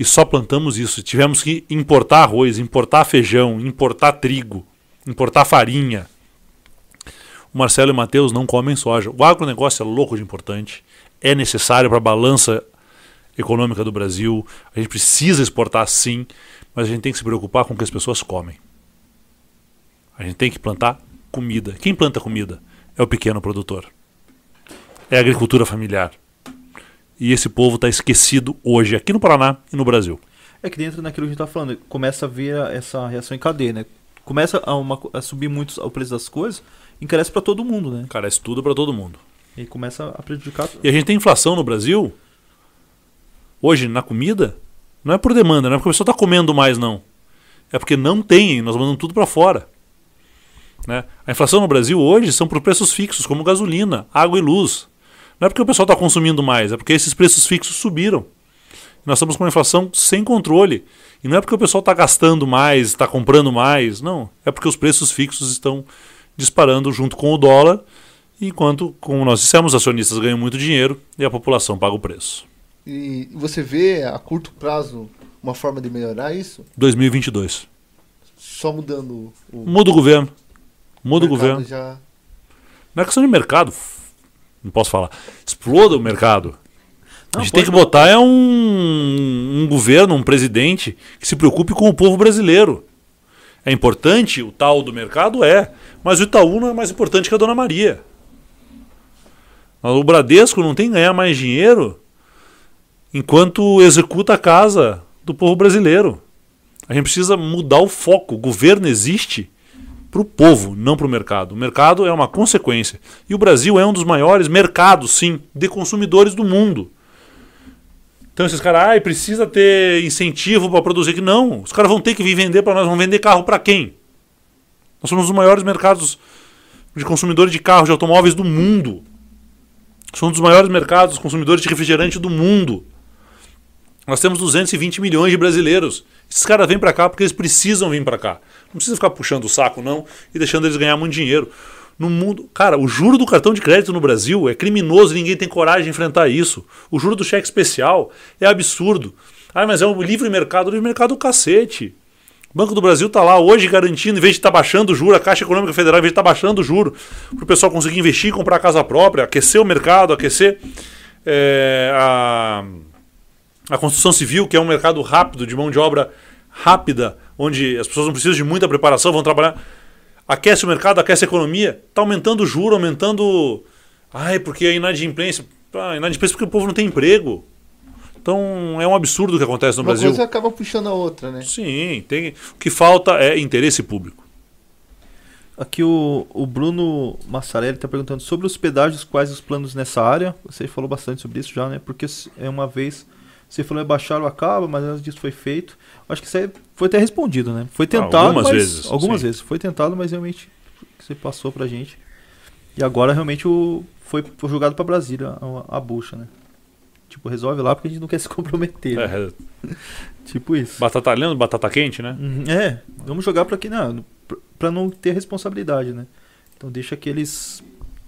e só plantamos isso. Tivemos que importar arroz, importar feijão, importar trigo, importar farinha. O Marcelo e o Matheus não comem soja. O agronegócio é louco de importante, é necessário para a balança econômica do Brasil. A gente precisa exportar sim, mas a gente tem que se preocupar com o que as pessoas comem. A gente tem que plantar comida. Quem planta comida é o pequeno produtor. É a agricultura familiar. E esse povo está esquecido hoje, aqui no Paraná e no Brasil.
É que dentro daquilo que a gente está falando, começa a vir essa reação em cadeia, né? Começa a, uma, a subir muito o preço das coisas, encarece para todo mundo, né?
Encarece tudo para todo mundo.
E começa a prejudicar.
E a gente tem inflação no Brasil, hoje, na comida, não é por demanda, não é porque a pessoa está comendo mais, não. É porque não tem, nós mandamos tudo para fora. Né? A inflação no Brasil hoje são por preços fixos, como gasolina, água e luz. Não é porque o pessoal está consumindo mais, é porque esses preços fixos subiram. Nós estamos com uma inflação sem controle. E não é porque o pessoal está gastando mais, está comprando mais. Não. É porque os preços fixos estão disparando junto com o dólar, enquanto, como nós dissemos, os acionistas ganham muito dinheiro e a população paga o preço.
E você vê a curto prazo uma forma de melhorar isso?
2022.
Só mudando
o. Muda o governo. Muda o, o governo. Já... Não é questão de mercado não posso falar, exploda o mercado. Não, a gente tem que botar é um, um governo, um presidente que se preocupe com o povo brasileiro. É importante o tal do mercado? É. Mas o Itaú não é mais importante que a Dona Maria. O Bradesco não tem que ganhar mais dinheiro enquanto executa a casa do povo brasileiro. A gente precisa mudar o foco. O governo existe para o povo, não para o mercado. O mercado é uma consequência. E o Brasil é um dos maiores mercados, sim, de consumidores do mundo. Então esses caras, ah, precisa ter incentivo para produzir. aqui. Não, os caras vão ter que vir vender para nós. Vão vender carro para quem? Nós somos os maiores mercados de consumidores de carros, de automóveis do mundo. Somos um dos maiores mercados consumidores de refrigerante do mundo. Nós temos 220 milhões de brasileiros. Esses caras vêm para cá porque eles precisam vir para cá. Não precisa ficar puxando o saco, não, e deixando eles ganhar muito dinheiro. No mundo. Cara, o juro do cartão de crédito no Brasil é criminoso ninguém tem coragem de enfrentar isso. O juro do cheque especial é absurdo. Ah, mas é um livre mercado. O livre mercado é o cacete. O Banco do Brasil está lá hoje garantindo, em vez de estar tá baixando o juro, a Caixa Econômica Federal, em vez de estar tá baixando o juro, para o pessoal conseguir investir, comprar casa própria, aquecer o mercado, aquecer é, a, a construção civil, que é um mercado rápido, de mão de obra rápida, onde as pessoas não precisam de muita preparação, vão trabalhar. Aquece o mercado, aquece a economia, está aumentando o juro, aumentando. Ai, porque a inadimplência. Ah, inadimplência porque o povo não tem emprego. Então é um absurdo o que acontece no
Uma
Brasil.
Uma coisa acaba puxando a outra, né?
Sim, tem. O que falta é interesse público.
Aqui o, o Bruno Massarelli está perguntando sobre os pedágios, quais os planos nessa área. Você falou bastante sobre isso já, né? Porque é uma vez você falou é baixar o acaba, mas antes disso foi feito. Acho que isso aí foi até respondido, né? Foi tentado, algumas mas, vezes. Algumas sim. vezes. Foi tentado, mas realmente você passou pra gente. E agora realmente o, foi, foi jogado para Brasília a, a, bucha, né? Tipo, resolve lá porque a gente não quer *laughs* se comprometer. Né? É. Né? *laughs* tipo isso.
Batata lendo, batata quente, né?
Uhum. É, vamos jogar para aqui, não, pra não ter responsabilidade, né? Então deixa que eles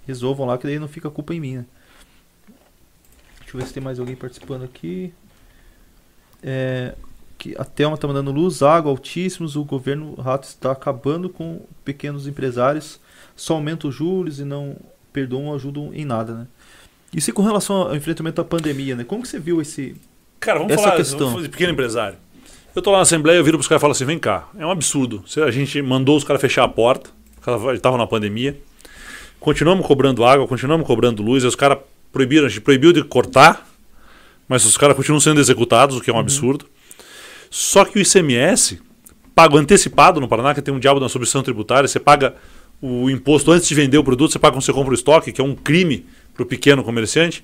resolvam lá, que daí não fica culpa em mim, né? Deixa eu ver se tem mais alguém participando aqui. É, que a Thelma está mandando luz, água altíssimos, o governo Rato está acabando com pequenos empresários, só aumenta os juros e não perdoam, ajudam em nada, né? Isso e com relação ao enfrentamento da pandemia, né? Como que você viu esse
Cara, vamos essa falar, questão? Vamos pequeno empresário. Eu tô lá na Assembleia, eu viro pros caras e falo assim, vem cá, é um absurdo. A gente mandou os caras fechar a porta, estavam na pandemia, continuamos cobrando água, continuamos cobrando luz, e os caras proibiram, a gente proibiu de cortar, mas os caras continuam sendo executados, o que é um uhum. absurdo. Só que o ICMS, pago antecipado no Paraná, que tem um diabo da substituição tributária, você paga o imposto antes de vender o produto, você paga quando você compra o estoque, que é um crime para o pequeno comerciante,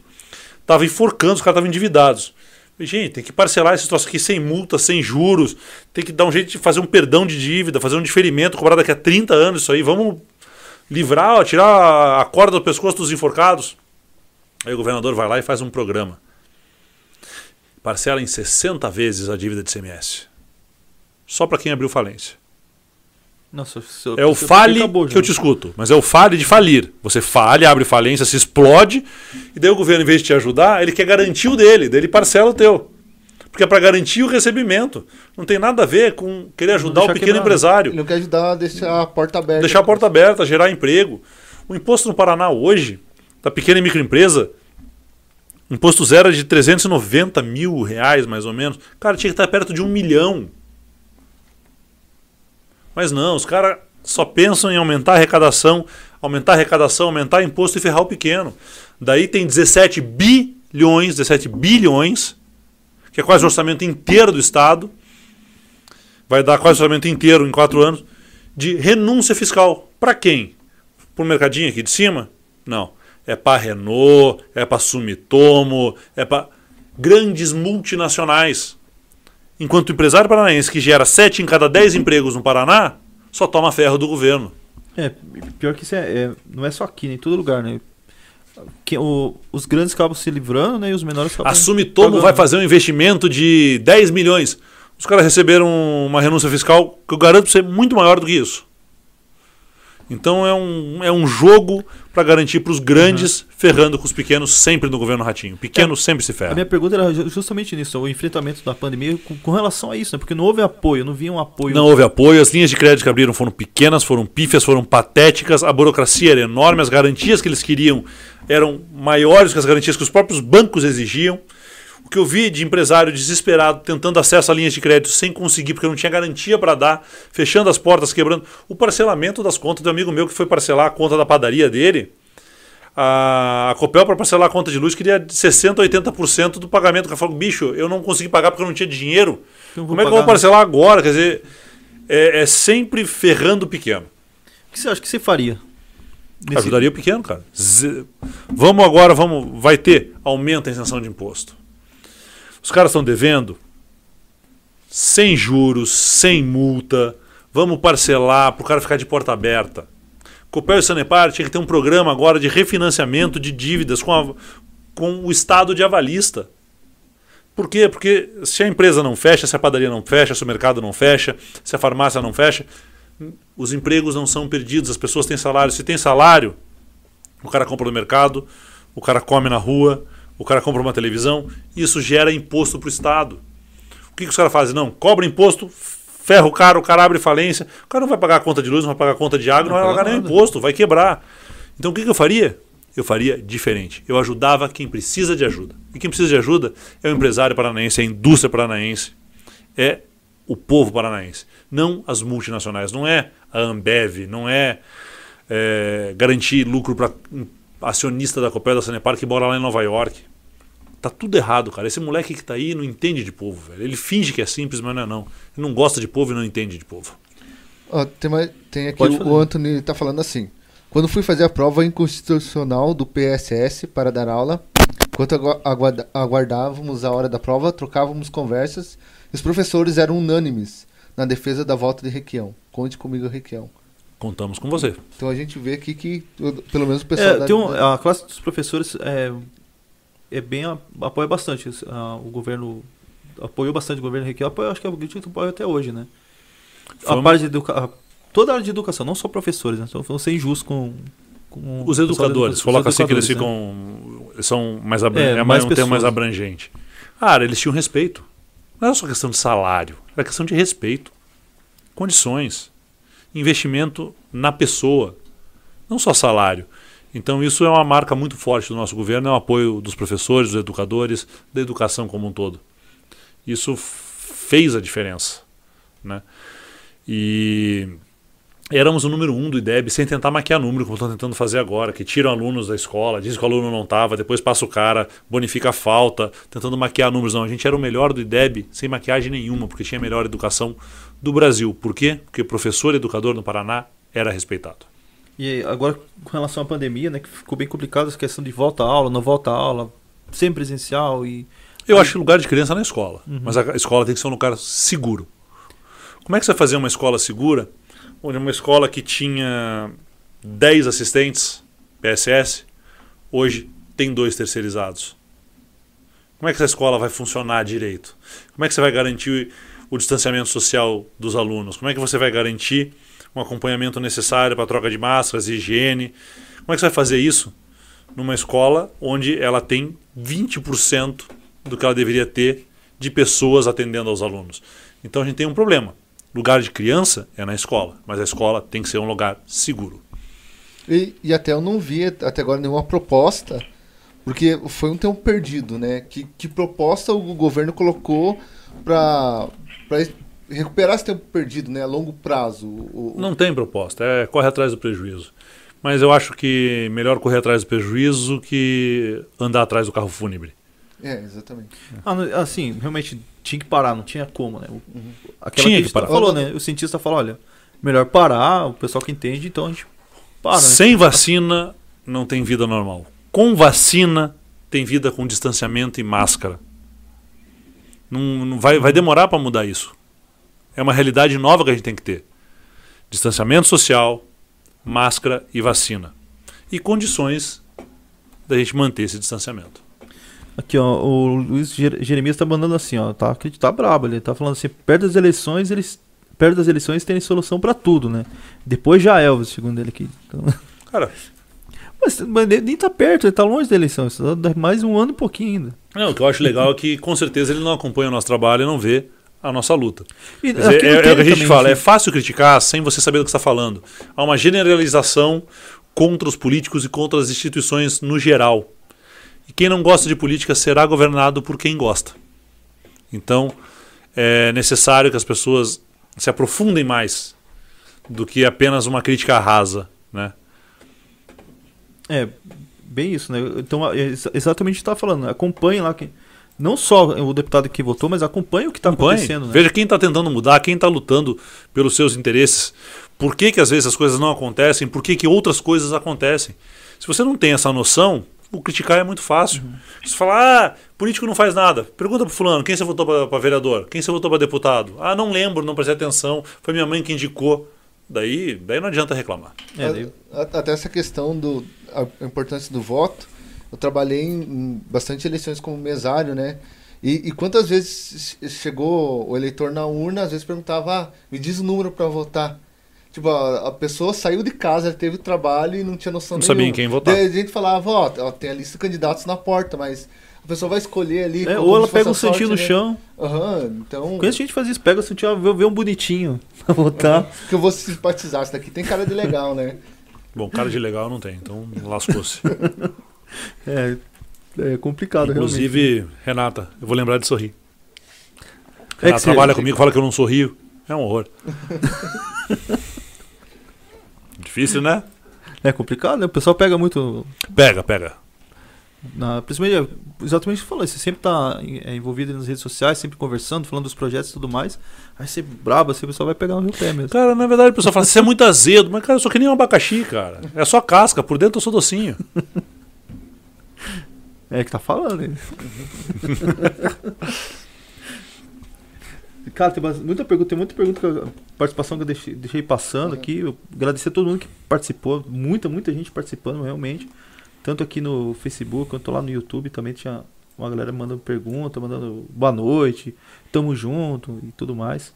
estava enforcando, os caras estavam endividados. Gente, tem que parcelar esse troço aqui sem multa, sem juros, tem que dar um jeito de fazer um perdão de dívida, fazer um diferimento, cobrar daqui a 30 anos isso aí, vamos livrar, ó, tirar a corda do pescoço dos enforcados. Aí o governador vai lá e faz um programa parcela em 60 vezes a dívida de CMS. Só para quem abriu falência.
Nossa,
é o fale acabou, que eu te escuto, mas é o fale de falir. Você falha, abre falência, se explode, e daí o governo, em vez de te ajudar, ele quer garantir o dele, daí ele parcela o teu. Porque é para garantir o recebimento. Não tem nada a ver com querer ajudar o pequeno quebrar. empresário.
Ele não quer ajudar a deixar a porta aberta.
Deixar a porta aberta, gerar emprego. O imposto no Paraná hoje, da pequena e microempresa, Imposto zero é de 390 mil reais, mais ou menos. Cara, tinha que estar perto de um milhão. Mas não, os caras só pensam em aumentar a arrecadação, aumentar a arrecadação, aumentar imposto e ferrar o pequeno. Daí tem 17 bilhões, 17 bilhões, que é quase o orçamento inteiro do Estado. Vai dar quase o orçamento inteiro em quatro anos, de renúncia fiscal. Para quem? Para o mercadinho aqui de cima? Não é para Renault, é para Sumitomo, é para grandes multinacionais. Enquanto o empresário paranaense que gera 7 em cada 10 empregos no Paraná, só toma ferro do governo.
É, pior que isso é, é não é só aqui, né, em todo lugar, né? Que, o, os grandes acabam se livrando né, e os menores acabam.
A Sumitomo vai fazer um investimento de 10 milhões. Os caras receberam uma renúncia fiscal que eu garanto ser muito maior do que isso. Então é um, é um jogo para garantir para os grandes, uhum. ferrando com os pequenos sempre no governo Ratinho. Pequeno é, sempre se ferra.
A minha pergunta era justamente nisso, o enfrentamento da pandemia com, com, relação a isso, né? Porque não houve apoio, não vinha um apoio.
Não houve apoio, as linhas de crédito que abriram foram pequenas, foram pífias, foram patéticas, a burocracia era enorme, as garantias que eles queriam eram maiores que as garantias que os próprios bancos exigiam. O que eu vi de empresário desesperado tentando acesso a linhas de crédito sem conseguir, porque não tinha garantia para dar, fechando as portas, quebrando. O parcelamento das contas do amigo meu que foi parcelar a conta da padaria dele. A, Copel, para parcelar a conta de luz, queria 60%, 80% do pagamento. O cara falou, bicho, eu não consegui pagar porque eu não tinha dinheiro. Como é que eu vou
né?
parcelar agora? Quer dizer, é, é sempre ferrando o pequeno.
O que você acha que você faria? Nesse-
Ajudaria o pequeno, cara. Ze- Vamos agora, vamos, vai ter aumento a isenção de imposto. Os caras estão devendo sem juros, sem multa. Vamos parcelar para o cara ficar de porta aberta. Copel e Sanepar tinha que ter um programa agora de refinanciamento de dívidas com, a- com o estado de avalista. Por quê? Porque se a empresa não fecha, se a padaria não fecha, se o mercado não fecha, se a farmácia não fecha, os empregos não são perdidos, as pessoas têm salário. Se tem salário, o cara compra no mercado, o cara come na rua, o cara compra uma televisão, isso gera imposto para o Estado. O que, que os caras fazem? Não, cobra imposto, ferra o cara, o cara abre falência, o cara não vai pagar a conta de luz, não vai pagar a conta de água, não,
Não
vai
paga
pagar nem imposto, vai quebrar. Então o que, que eu faria? Eu faria diferente. Eu ajudava quem precisa de ajuda. E quem precisa de ajuda é o empresário paranaense, é a indústria paranaense, é o povo paranaense. Não as multinacionais. Não é a Ambev, não é, é, garantir lucro para acionista da Copel da Sanepar que mora lá em Nova York. Tá tudo errado, cara. Esse moleque que tá aí não entende de povo, velho. Ele finge que é simples, mas não é não. Ele não gosta de povo e não entende de povo.
Ó, tem, mais- tem aqui
Pode
o,
fazer.
o Anthony tá falando assim. Quando fui fazer a prova inconstitucional do PSS para dar aula, enquanto agu- aguarda- aguardávamos a hora da prova, trocávamos conversas e os professores eram unânimes na defesa da volta de Requião. Conte comigo, Requião.
Contamos com você.
Então a gente vê aqui que, pelo menos o pessoal
É,
da,
tem um- a classe dos professores é, é bem apoia bastante isso, a- o governo apoiou bastante o governo Requião, apoia, acho que é o que apoia até hoje, né?
Foi
A parte de educa toda a área de educação, não só professores, né? Então, vamos ser injustos com, com
Os educadores, coloca assim que eles
né?
ficam. Eles são mais.
É,
É,
mais
um termo mais abrangente. Cara, eles tinham respeito. Não era só questão de salário, era questão de respeito. Condições. Investimento na pessoa. Não só salário. Então isso é uma marca muito forte do nosso governo, é o apoio dos professores, dos educadores, da educação como um todo. Isso fez a diferença. Né? E éramos o número um do IDEB sem tentar maquiar número, como estão tentando fazer agora, que tiram alunos da escola, dizem que o aluno não estava, depois passa o cara, bonifica a falta, tentando maquiar números. Não, a gente era o melhor do IDEB sem maquiagem nenhuma, porque tinha a melhor educação do Brasil. Por quê? Porque professor e educador no Paraná era respeitado.
E aí, agora, com relação à pandemia, né, que ficou bem complicado essa questão de volta à aula, não volta à aula, sem presencial e...
Eu acho que lugar de criança é na escola, mas a escola tem que ser um lugar seguro. Como é que você vai fazer uma escola segura, onde uma escola que tinha 10 assistentes PSS, hoje tem dois terceirizados? Como é que essa escola vai funcionar direito? Como é que você vai garantir o distanciamento social dos alunos? Como é que você vai garantir um acompanhamento necessário para troca de máscaras higiene? Como é que você vai fazer isso numa escola onde ela tem 20% do que ela deveria ter de pessoas atendendo aos alunos? Então a gente tem um problema. Lugar de criança é na escola, mas a escola tem que ser um lugar seguro.
E, e até eu não vi até agora nenhuma proposta, porque foi um tempo perdido, né? Que, que proposta o governo colocou para recuperar esse tempo perdido, né? A longo prazo. O, o-
Não tem proposta, é corre atrás do prejuízo. Mas eu acho que melhor correr atrás do prejuízo que andar atrás do carro fúnebre.
É, exatamente.
Ah, assim, realmente tinha que parar, não tinha como, né? O- Aquela
Tinha
que,
parar.
falou, né? O cientista falou, olha, melhor parar, o pessoal que entende, então a gente para, né?
Sem vacina não tem vida normal. Com vacina tem vida com distanciamento e máscara. Não, não vai, vai demorar para mudar isso. É uma realidade nova que a gente tem que ter. Distanciamento social, máscara e vacina. E condições da gente manter esse distanciamento.
Aqui, ó, o Luiz Jer- Jeremias tá mandando assim, ó, tá, tá brabo, ele tá falando assim, perto das eleições, eles perto das eleições tem solução pra tudo, né? Depois já Elvis, segundo ele aqui. Então, *laughs*
Cara,
mas, mas nem tá perto, ele tá longe da eleição, isso dá mais um ano e pouquinho ainda.
não, o que eu acho legal é que com certeza ele não acompanha o nosso trabalho e não vê a nossa luta.
E,
dizer, é, é o que a gente
também,
fala, é
assim,
fácil criticar sem você saber do que está falando. Há uma generalização contra os políticos e contra as instituições no geral. E quem não gosta de política será governado por quem gosta. Então, é necessário que as pessoas se aprofundem mais do que apenas uma crítica rasa, né?
É, bem isso, né? Então, é ex- exatamente o que você tá falando. né? Acompanhe lá quem. Não só o deputado que votou, mas acompanhe o que está acontecendo. Né?
Veja quem está tentando mudar, quem está lutando pelos seus interesses. Por que, que às vezes as coisas não acontecem? Por que, que outras coisas acontecem? Se você não tem essa noção, o criticar é muito fácil. Você fala, ah, político não faz nada. Pergunta pro fulano, quem você votou para vereador? Quem você votou para deputado? Ah, não lembro, não prestei atenção. Foi minha mãe que indicou. Daí, daí não adianta reclamar.
É, daí-
Até essa questão do a importância do voto, eu trabalhei em, em bastante eleições como mesário, né? E, e quantas vezes che- chegou o eleitor na urna, às vezes perguntava, ah, me diz o número para votar. Tipo, a, a pessoa saiu de casa, teve trabalho e não tinha noção
Não sabia em quem votar.
Daí a gente falava, ó, ó, tem a lista de candidatos na porta, mas a pessoa vai escolher ali.
É, ou ela pega
a
um santinho no
né?
chão.
Aham, então.
Conheço gente que faz isso, pega o santinho, vê, vê um bonitinho *laughs* pra votar.
Que eu vou simpatizar. Isso daqui tem cara de legal, né?
Bom, cara de legal não tem, então lascou-se. *laughs*
É, é complicado, realmente.
Inclusive, Renata, eu vou lembrar de sorrir.
É
Renata
você-
trabalha comigo, fala que eu não sorrio. É um horror. *laughs* Difícil, né?
É complicado, né? O pessoal pega muito.
Pega, pega.
Na, principalmente, é, exatamente o que você falou, você sempre tá é, envolvido nas redes sociais, sempre conversando, falando dos projetos e tudo mais. Aí você braba, assim, o pessoal vai pegar no meu pé mesmo.
Cara, na verdade, o pessoal fala, você é muito azedo. Mas, cara, eu sou que nem um abacaxi, cara. É só casca, por dentro eu sou docinho. *laughs*
É que tá falando, hein? *laughs* Cara, tem muita pergunta, tem muita pergunta, que eu- participação que eu deixei, deixei passando aqui. Eu agradecer a todo mundo que participou, muita, muita gente participando realmente. Tanto aqui no Facebook quanto lá no YouTube também tinha uma galera mandando pergunta, mandando boa noite, tamo junto e tudo mais.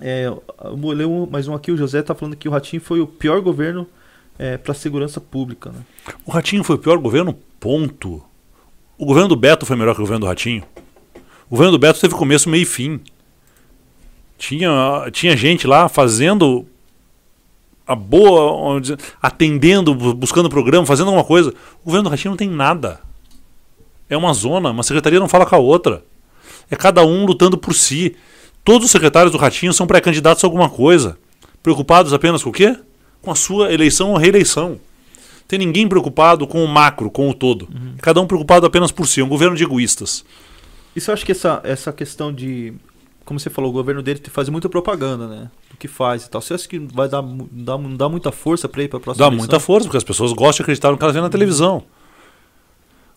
É, eu vou ler um- mais um aqui, o José tá falando que o Ratinho foi o pior governo é, para segurança pública, né?
O Ratinho foi o pior governo, ponto. O governo do Beto foi melhor que o governo do Ratinho. O governo do Beto teve começo, meio e fim. Tinha, tinha gente lá fazendo a boa, atendendo, bu- buscando programa, fazendo alguma coisa. O governo do Ratinho não tem nada. É uma zona, uma secretaria não fala com a outra. É cada um lutando por si. Todos os secretários do Ratinho são pré-candidatos a alguma coisa. Preocupados apenas com o quê? Com a sua eleição ou reeleição. Tem ninguém preocupado com o macro, com o todo. Cada um preocupado apenas por si. É um governo de egoístas.
Isso eu acho que essa, essa questão de. Como você falou, o governo dele faz muita propaganda, né? Do que faz e tal. Você acha que vai dar, dar, dar muita força pra ir pra próxima
Dá
eleição?
muita força, porque as pessoas gostam de acreditar no que elas veem na televisão.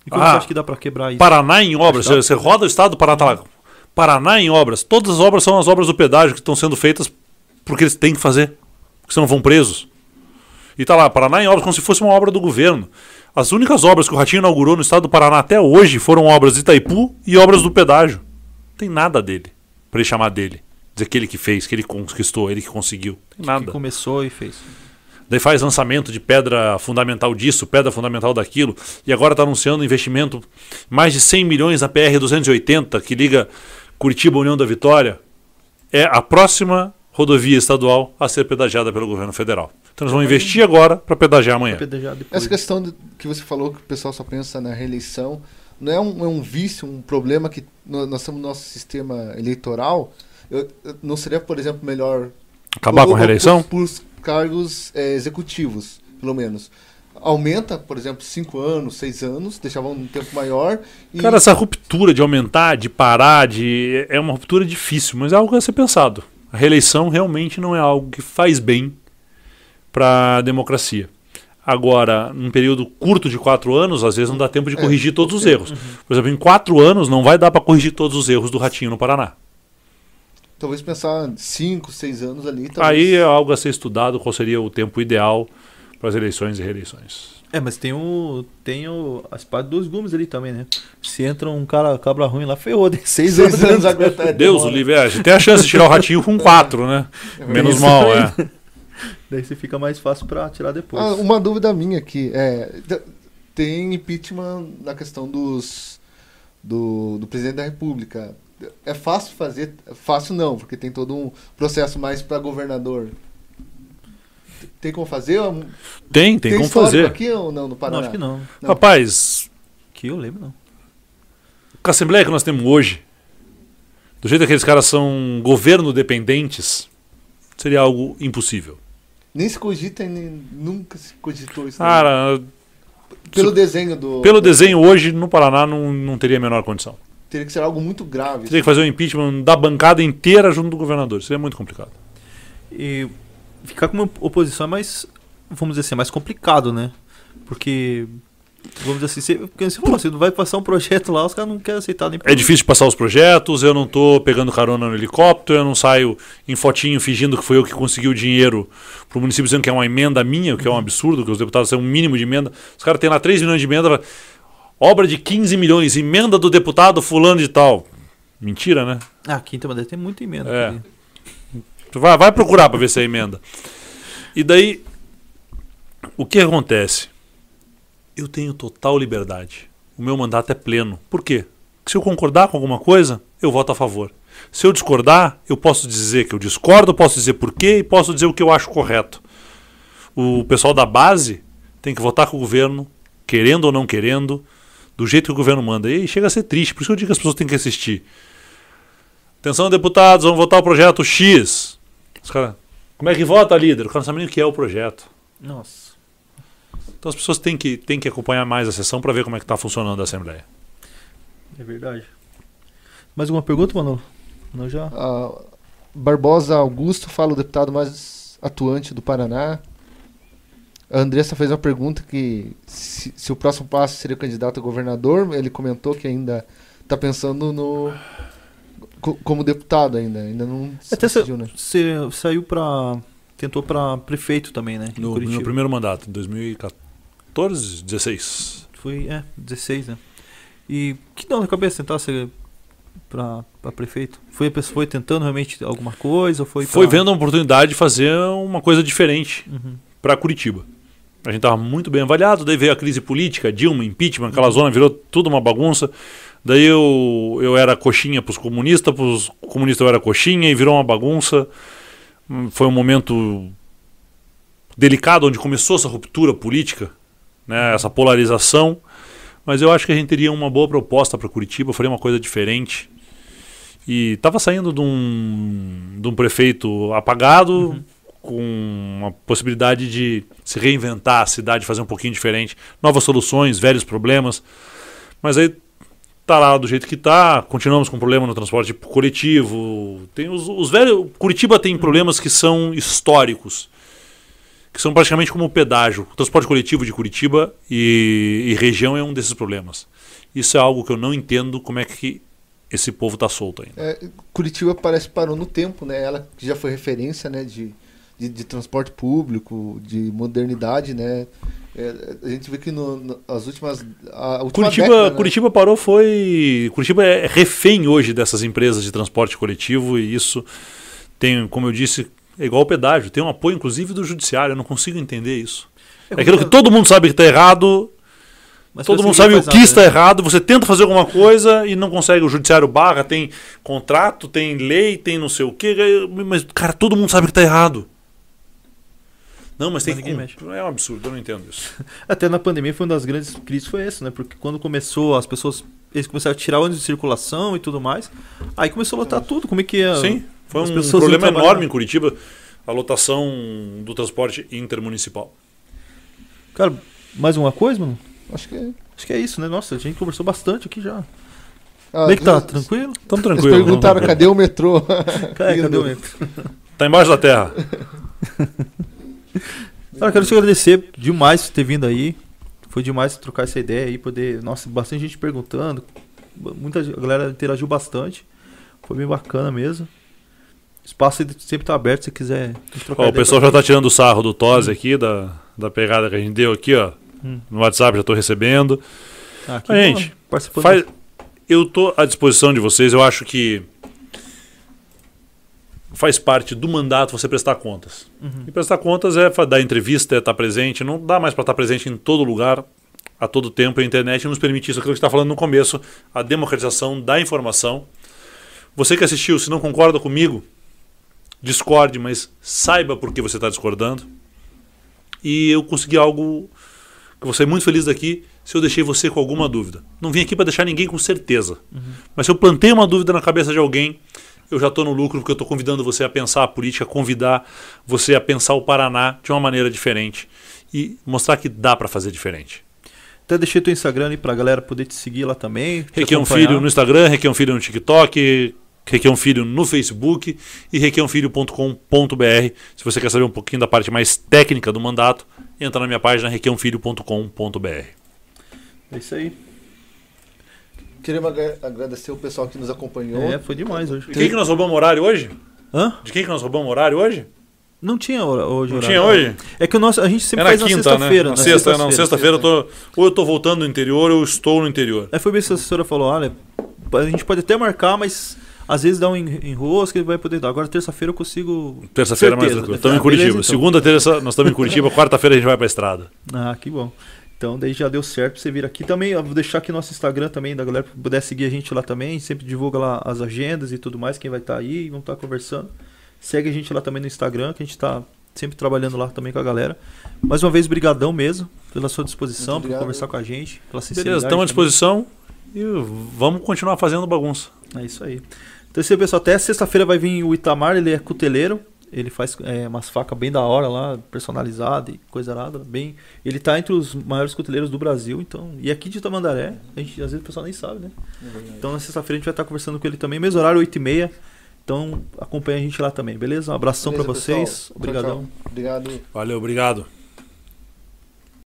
E como
Ah,
você acha que dá pra quebrar isso?
Paraná em obras, você, você roda o estado do Paraná. tá lá. Paraná em obras. Todas as obras são as obras do pedágio que estão sendo feitas porque eles têm que fazer. Porque senão vão presos. E tá lá, Paraná em obras, como se fosse uma obra do governo. As únicas obras que o Ratinho inaugurou no estado do Paraná até hoje foram obras de Itaipu e obras do pedágio. Não tem nada dele. Pra ele chamar dele. Dizer que ele que fez, que ele conquistou, ele que conseguiu. Tem
Que
nada.
começou e fez.
Daí faz lançamento de pedra fundamental disso, pedra fundamental daquilo, e agora está anunciando investimento mais de 100 milhões na PR-280, que liga Curitiba à União da Vitória. É a próxima rodovia estadual a ser pedagiada pelo governo federal. Então eles vão investir agora para pedagiar amanhã.
Depois.
Essa questão de- que você falou que o pessoal só pensa na reeleição, não é um, é um vício, um problema que nós temos no nosso sistema eleitoral? Eu- eu- não seria, por exemplo, melhor
Acabar
ou-
com a reeleição?
Por, por cargos é, executivos, pelo menos. Aumenta, por exemplo, cinco anos, seis anos, deixava um tempo maior. E,
Cara, essa ruptura de aumentar, de parar, de é uma ruptura difícil, mas é algo a ser pensado. A reeleição realmente não é algo que faz bem para a democracia. Agora, num período curto de quatro anos, às vezes não dá tempo de
É,
corrigir todos os
porque-
erros. Por exemplo, em quatro anos não vai dar para corrigir todos os erros do Ratinho no Paraná.
Talvez pensar cinco, seis anos ali.
Aí
Talvez,
é algo a ser estudado, qual seria o tempo ideal para as eleições e reeleições.
É, mas tem o. Tem o. A espada dos gumes ali também, né? Se entra um cara cabra ruim lá, ferrou, tem *laughs* seis,
seis
anos.
anos aguentar. é
Deus o livre, é, a gente tem a chance de tirar o Ratinho com quatro, né? Menos mal,
aí.
é. *laughs*
Daí você fica mais fácil pra tirar depois.
Ah, uma dúvida minha aqui é tem impeachment na questão dos do, do presidente da República. É fácil fazer? Fácil não, porque tem todo um processo mais para governador. Tem como fazer?
Tem, tem, como
histórico
fazer.
aqui ou não no
não,
Paraná?
acho que não.
Não.
Rapaz,
Que eu lembro, não.
com a Assembleia que nós temos hoje, do jeito que aqueles caras são governo dependentes, seria algo impossível.
Nem se cogita, nem, nunca se cogitou isso. né?
Cara,
Pelo desenho do.
Pelo desenho hoje, no Paraná, não, não teria a menor condição.
Teria que ser algo muito grave.
Teria que fazer o impeachment da bancada inteira junto do governador. Seria muito complicado.
E ficar com uma oposição é mais, vamos dizer assim, é mais complicado, né? Porque, vamos dizer assim, você, porque você falou, você não vai passar um projeto lá, os caras não querem aceitar nem
É difícil passar os projetos, eu não tô pegando carona no helicóptero, eu não saio em fotinho fingindo que foi eu que consegui o dinheiro pro município dizendo que é uma emenda minha, o que é um absurdo, que os deputados têm um mínimo de emenda. Os caras têm lá 3 milhões de emenda, obra de 15 milhões, emenda do deputado fulano de tal. Mentira, né?
Ah, Quinta Madeira tem muita emenda.
É. Tu vai, vai procurar para ver se é emenda. E daí, o que acontece? Eu tenho total liberdade. O meu mandato é pleno. Por quê? Porque se eu concordar com alguma coisa, eu voto a favor. Se eu discordar, eu posso dizer que eu discordo, posso dizer por quê e posso dizer o que eu acho correto. O pessoal da base tem que votar com o governo, querendo ou não querendo, do jeito que o governo manda. E chega a ser triste, por isso eu digo que as pessoas têm que assistir. Atenção, deputados, vamos votar o projeto X. Os caras, como é que vota, líder? O cara não sabe nem o que é o projeto.
Nossa.
Então as pessoas têm que, têm que acompanhar mais a sessão para ver como é que está funcionando a Assembleia.
É verdade. Mais alguma pergunta, Manolo? Não já.
Ah, Barbosa Augusto fala o deputado mais atuante do Paraná. A Andressa fez uma pergunta que se, se o próximo passo seria o candidato a governador, ele comentou que ainda está pensando no co- como deputado ainda, ainda não se
Até
decidiu, né?
Você saiu pra. Tentou pra prefeito também, né?
No, no primeiro mandato, em 2014, 16.
Foi, é, 16, né? E que deu na cabeça tentar ser pra, pra prefeito? Foi a pessoa foi tentando realmente alguma coisa? Foi,
Foi
pra-
vendo a oportunidade de fazer uma coisa diferente
Uhum.
para Curitiba. A gente estava muito bem avaliado, daí veio a crise política, Dilma, impeachment, aquela zona virou tudo uma bagunça. Daí eu, eu era coxinha para os comunistas, para os comunistas eu era coxinha e virou uma bagunça. Hum, Foi um momento delicado onde começou essa ruptura política, né, essa polarização. Mas eu acho que a gente teria uma boa proposta para Curitiba, faria uma coisa diferente. E estava saindo de um, de um prefeito apagado, com uma possibilidade de se reinventar a cidade, fazer um pouquinho diferente, novas soluções, velhos problemas. Mas aí tá lá do jeito que tá, continuamos com problema no transporte coletivo. Tem os, os velhos, Curitiba tem problemas que são históricos, que são praticamente como o pedágio. O transporte coletivo de Curitiba e, e região é um desses problemas. Isso é algo que eu não entendo como é que esse povo tá solto ainda.
É, Curitiba parece que parou no tempo, né? Ela que já foi referência, né? De, de, de transporte público, de modernidade, né? É, a gente vê que no, no- as últimas. A última
Curitiba,
década, né?
Curitiba parou foi. Curitiba é refém hoje dessas empresas de transporte coletivo e isso tem, como eu disse, é igual o pedágio, tem um apoio inclusive do judiciário. Eu não consigo entender isso. É aquilo que todo mundo sabe que está errado,
Mas
todo mundo
que
sabe o que está
né?
errado, você tenta fazer alguma coisa e não consegue. O judiciário barra, tem contrato, tem lei, tem não sei o quê, mas, cara, todo mundo sabe que está errado. Não, mas tem
Mas
que.
ninguém mexe.
É um absurdo, eu não entendo isso. *laughs*
Até na pandemia foi uma das grandes crises foi essa, né? Porque quando começou as pessoas eles começaram a tirar ônibus de circulação e tudo mais, aí começou a lotar tudo. Como é que é?
Sim, foi
as
um problema enorme em Curitiba, a lotação do transporte intermunicipal.
Cara, mais uma coisa, mano?
Acho que.
Acho que é isso, né? Nossa, a gente conversou bastante aqui já.
Ah,
Como é que tá?
eles-
Tranquilo?
Estamos
Eles
tranquilos.
perguntaram
tamo
cadê o metrô?
Cara, *laughs* cadê o metro?
Tá embaixo da terra. *laughs*
Cara, quero te agradecer demais por ter vindo aí. Foi demais trocar essa ideia aí, poder. Nossa, bastante gente perguntando. Muita a galera interagiu bastante. Foi bem bacana mesmo. Espaço sempre tá aberto se quiser trocar
Ó, o pessoal já tá tirando o sarro do Tosi aqui, da, da pegada que a gente deu aqui, ó.
Hum.
No WhatsApp já tô recebendo.
Ah,
Mas,
pô,
gente. Faz, eu tô à disposição de vocês, eu acho que faz parte do mandato você prestar contas.
Uhum.
E prestar contas é dar entrevista, é estar presente. Não dá mais para estar presente em todo lugar, a todo tempo. A internet nos permite isso. Aquilo que está falando no começo, a democratização da informação. Você que assistiu, se não concorda comigo, discorde, mas saiba por que você está discordando. E eu consegui algo que eu vou ser muito feliz daqui se eu deixei você com alguma dúvida. Não vim aqui para deixar ninguém com certeza. Mas se eu plantei uma dúvida na cabeça de alguém, eu já estou no lucro porque eu estou convidando você a pensar a política, convidar você a pensar o Paraná de uma maneira diferente e mostrar que dá para fazer diferente.
Até deixei teu Instagram aí pra galera poder te seguir lá também.
Requião. Filho no Instagram, Requião Filho no TikTok, Requião Filho no Facebook e requiãofilho.com.br. Se você quer saber um pouquinho da parte mais técnica do mandato, entra na minha página requiãofilho.com.br.
É isso aí.
Queremos agra- agradecer o pessoal que nos acompanhou.
É, foi demais hoje.
De quem que nós roubamos horário hoje?
Hã?
De quem que nós roubamos horário hoje?
Não tinha hora- hoje
Não
horário.
tinha hoje?
É que o nosso, a gente sempre
É na
faz na
quinta, né?
sexta-feira.
Na sexta, não. Sexta-feira eu tô. Ou eu tô voltando no interior ou eu estou no interior.
Aí foi bem que a assessora falou, olha, a gente pode até marcar, mas às vezes dá um en- enrosco, ele vai poder dar. Agora terça-feira eu consigo...
Terça-feira é mais tranquilo. Estamos em
Ah,
Curitiba.
beleza, então.
Segunda, terça, nós estamos em Curitiba. *laughs* Quarta-feira a gente vai pra estrada.
Ah, que bom. Então daí já deu certo pra você vir aqui. Também eu vou deixar aqui nosso Instagram também, da galera, puder seguir a gente lá também. A gente sempre divulga lá as agendas e tudo mais, quem vai estar aí, vamos estar conversando. Segue a gente lá também no Instagram, que a gente tá sempre trabalhando lá também com a galera. Mais uma vez, brigadão mesmo pela sua disposição, por conversar com a gente, pela sinceridade.
Beleza, estamos à
também.
disposição e vamos continuar fazendo bagunça.
É isso aí. Então, esse pessoal, até sexta-feira vai vir o Itamar, ele é cuteleiro. Ele faz é, umas facas bem da hora lá, personalizadas e coisa nada. Bem, ele tá entre os maiores cuteleiros do Brasil, então. E aqui de Tamandaré, a gente, às vezes o pessoal nem sabe, né? Então na sexta-feira a gente vai estar conversando com ele também, mesmo horário, 8h30. Então acompanha a gente lá também, beleza? Um abração pra vocês.
pessoal? Tchau,
Obrigadão.
tchau. Obrigado.
Valeu, obrigado.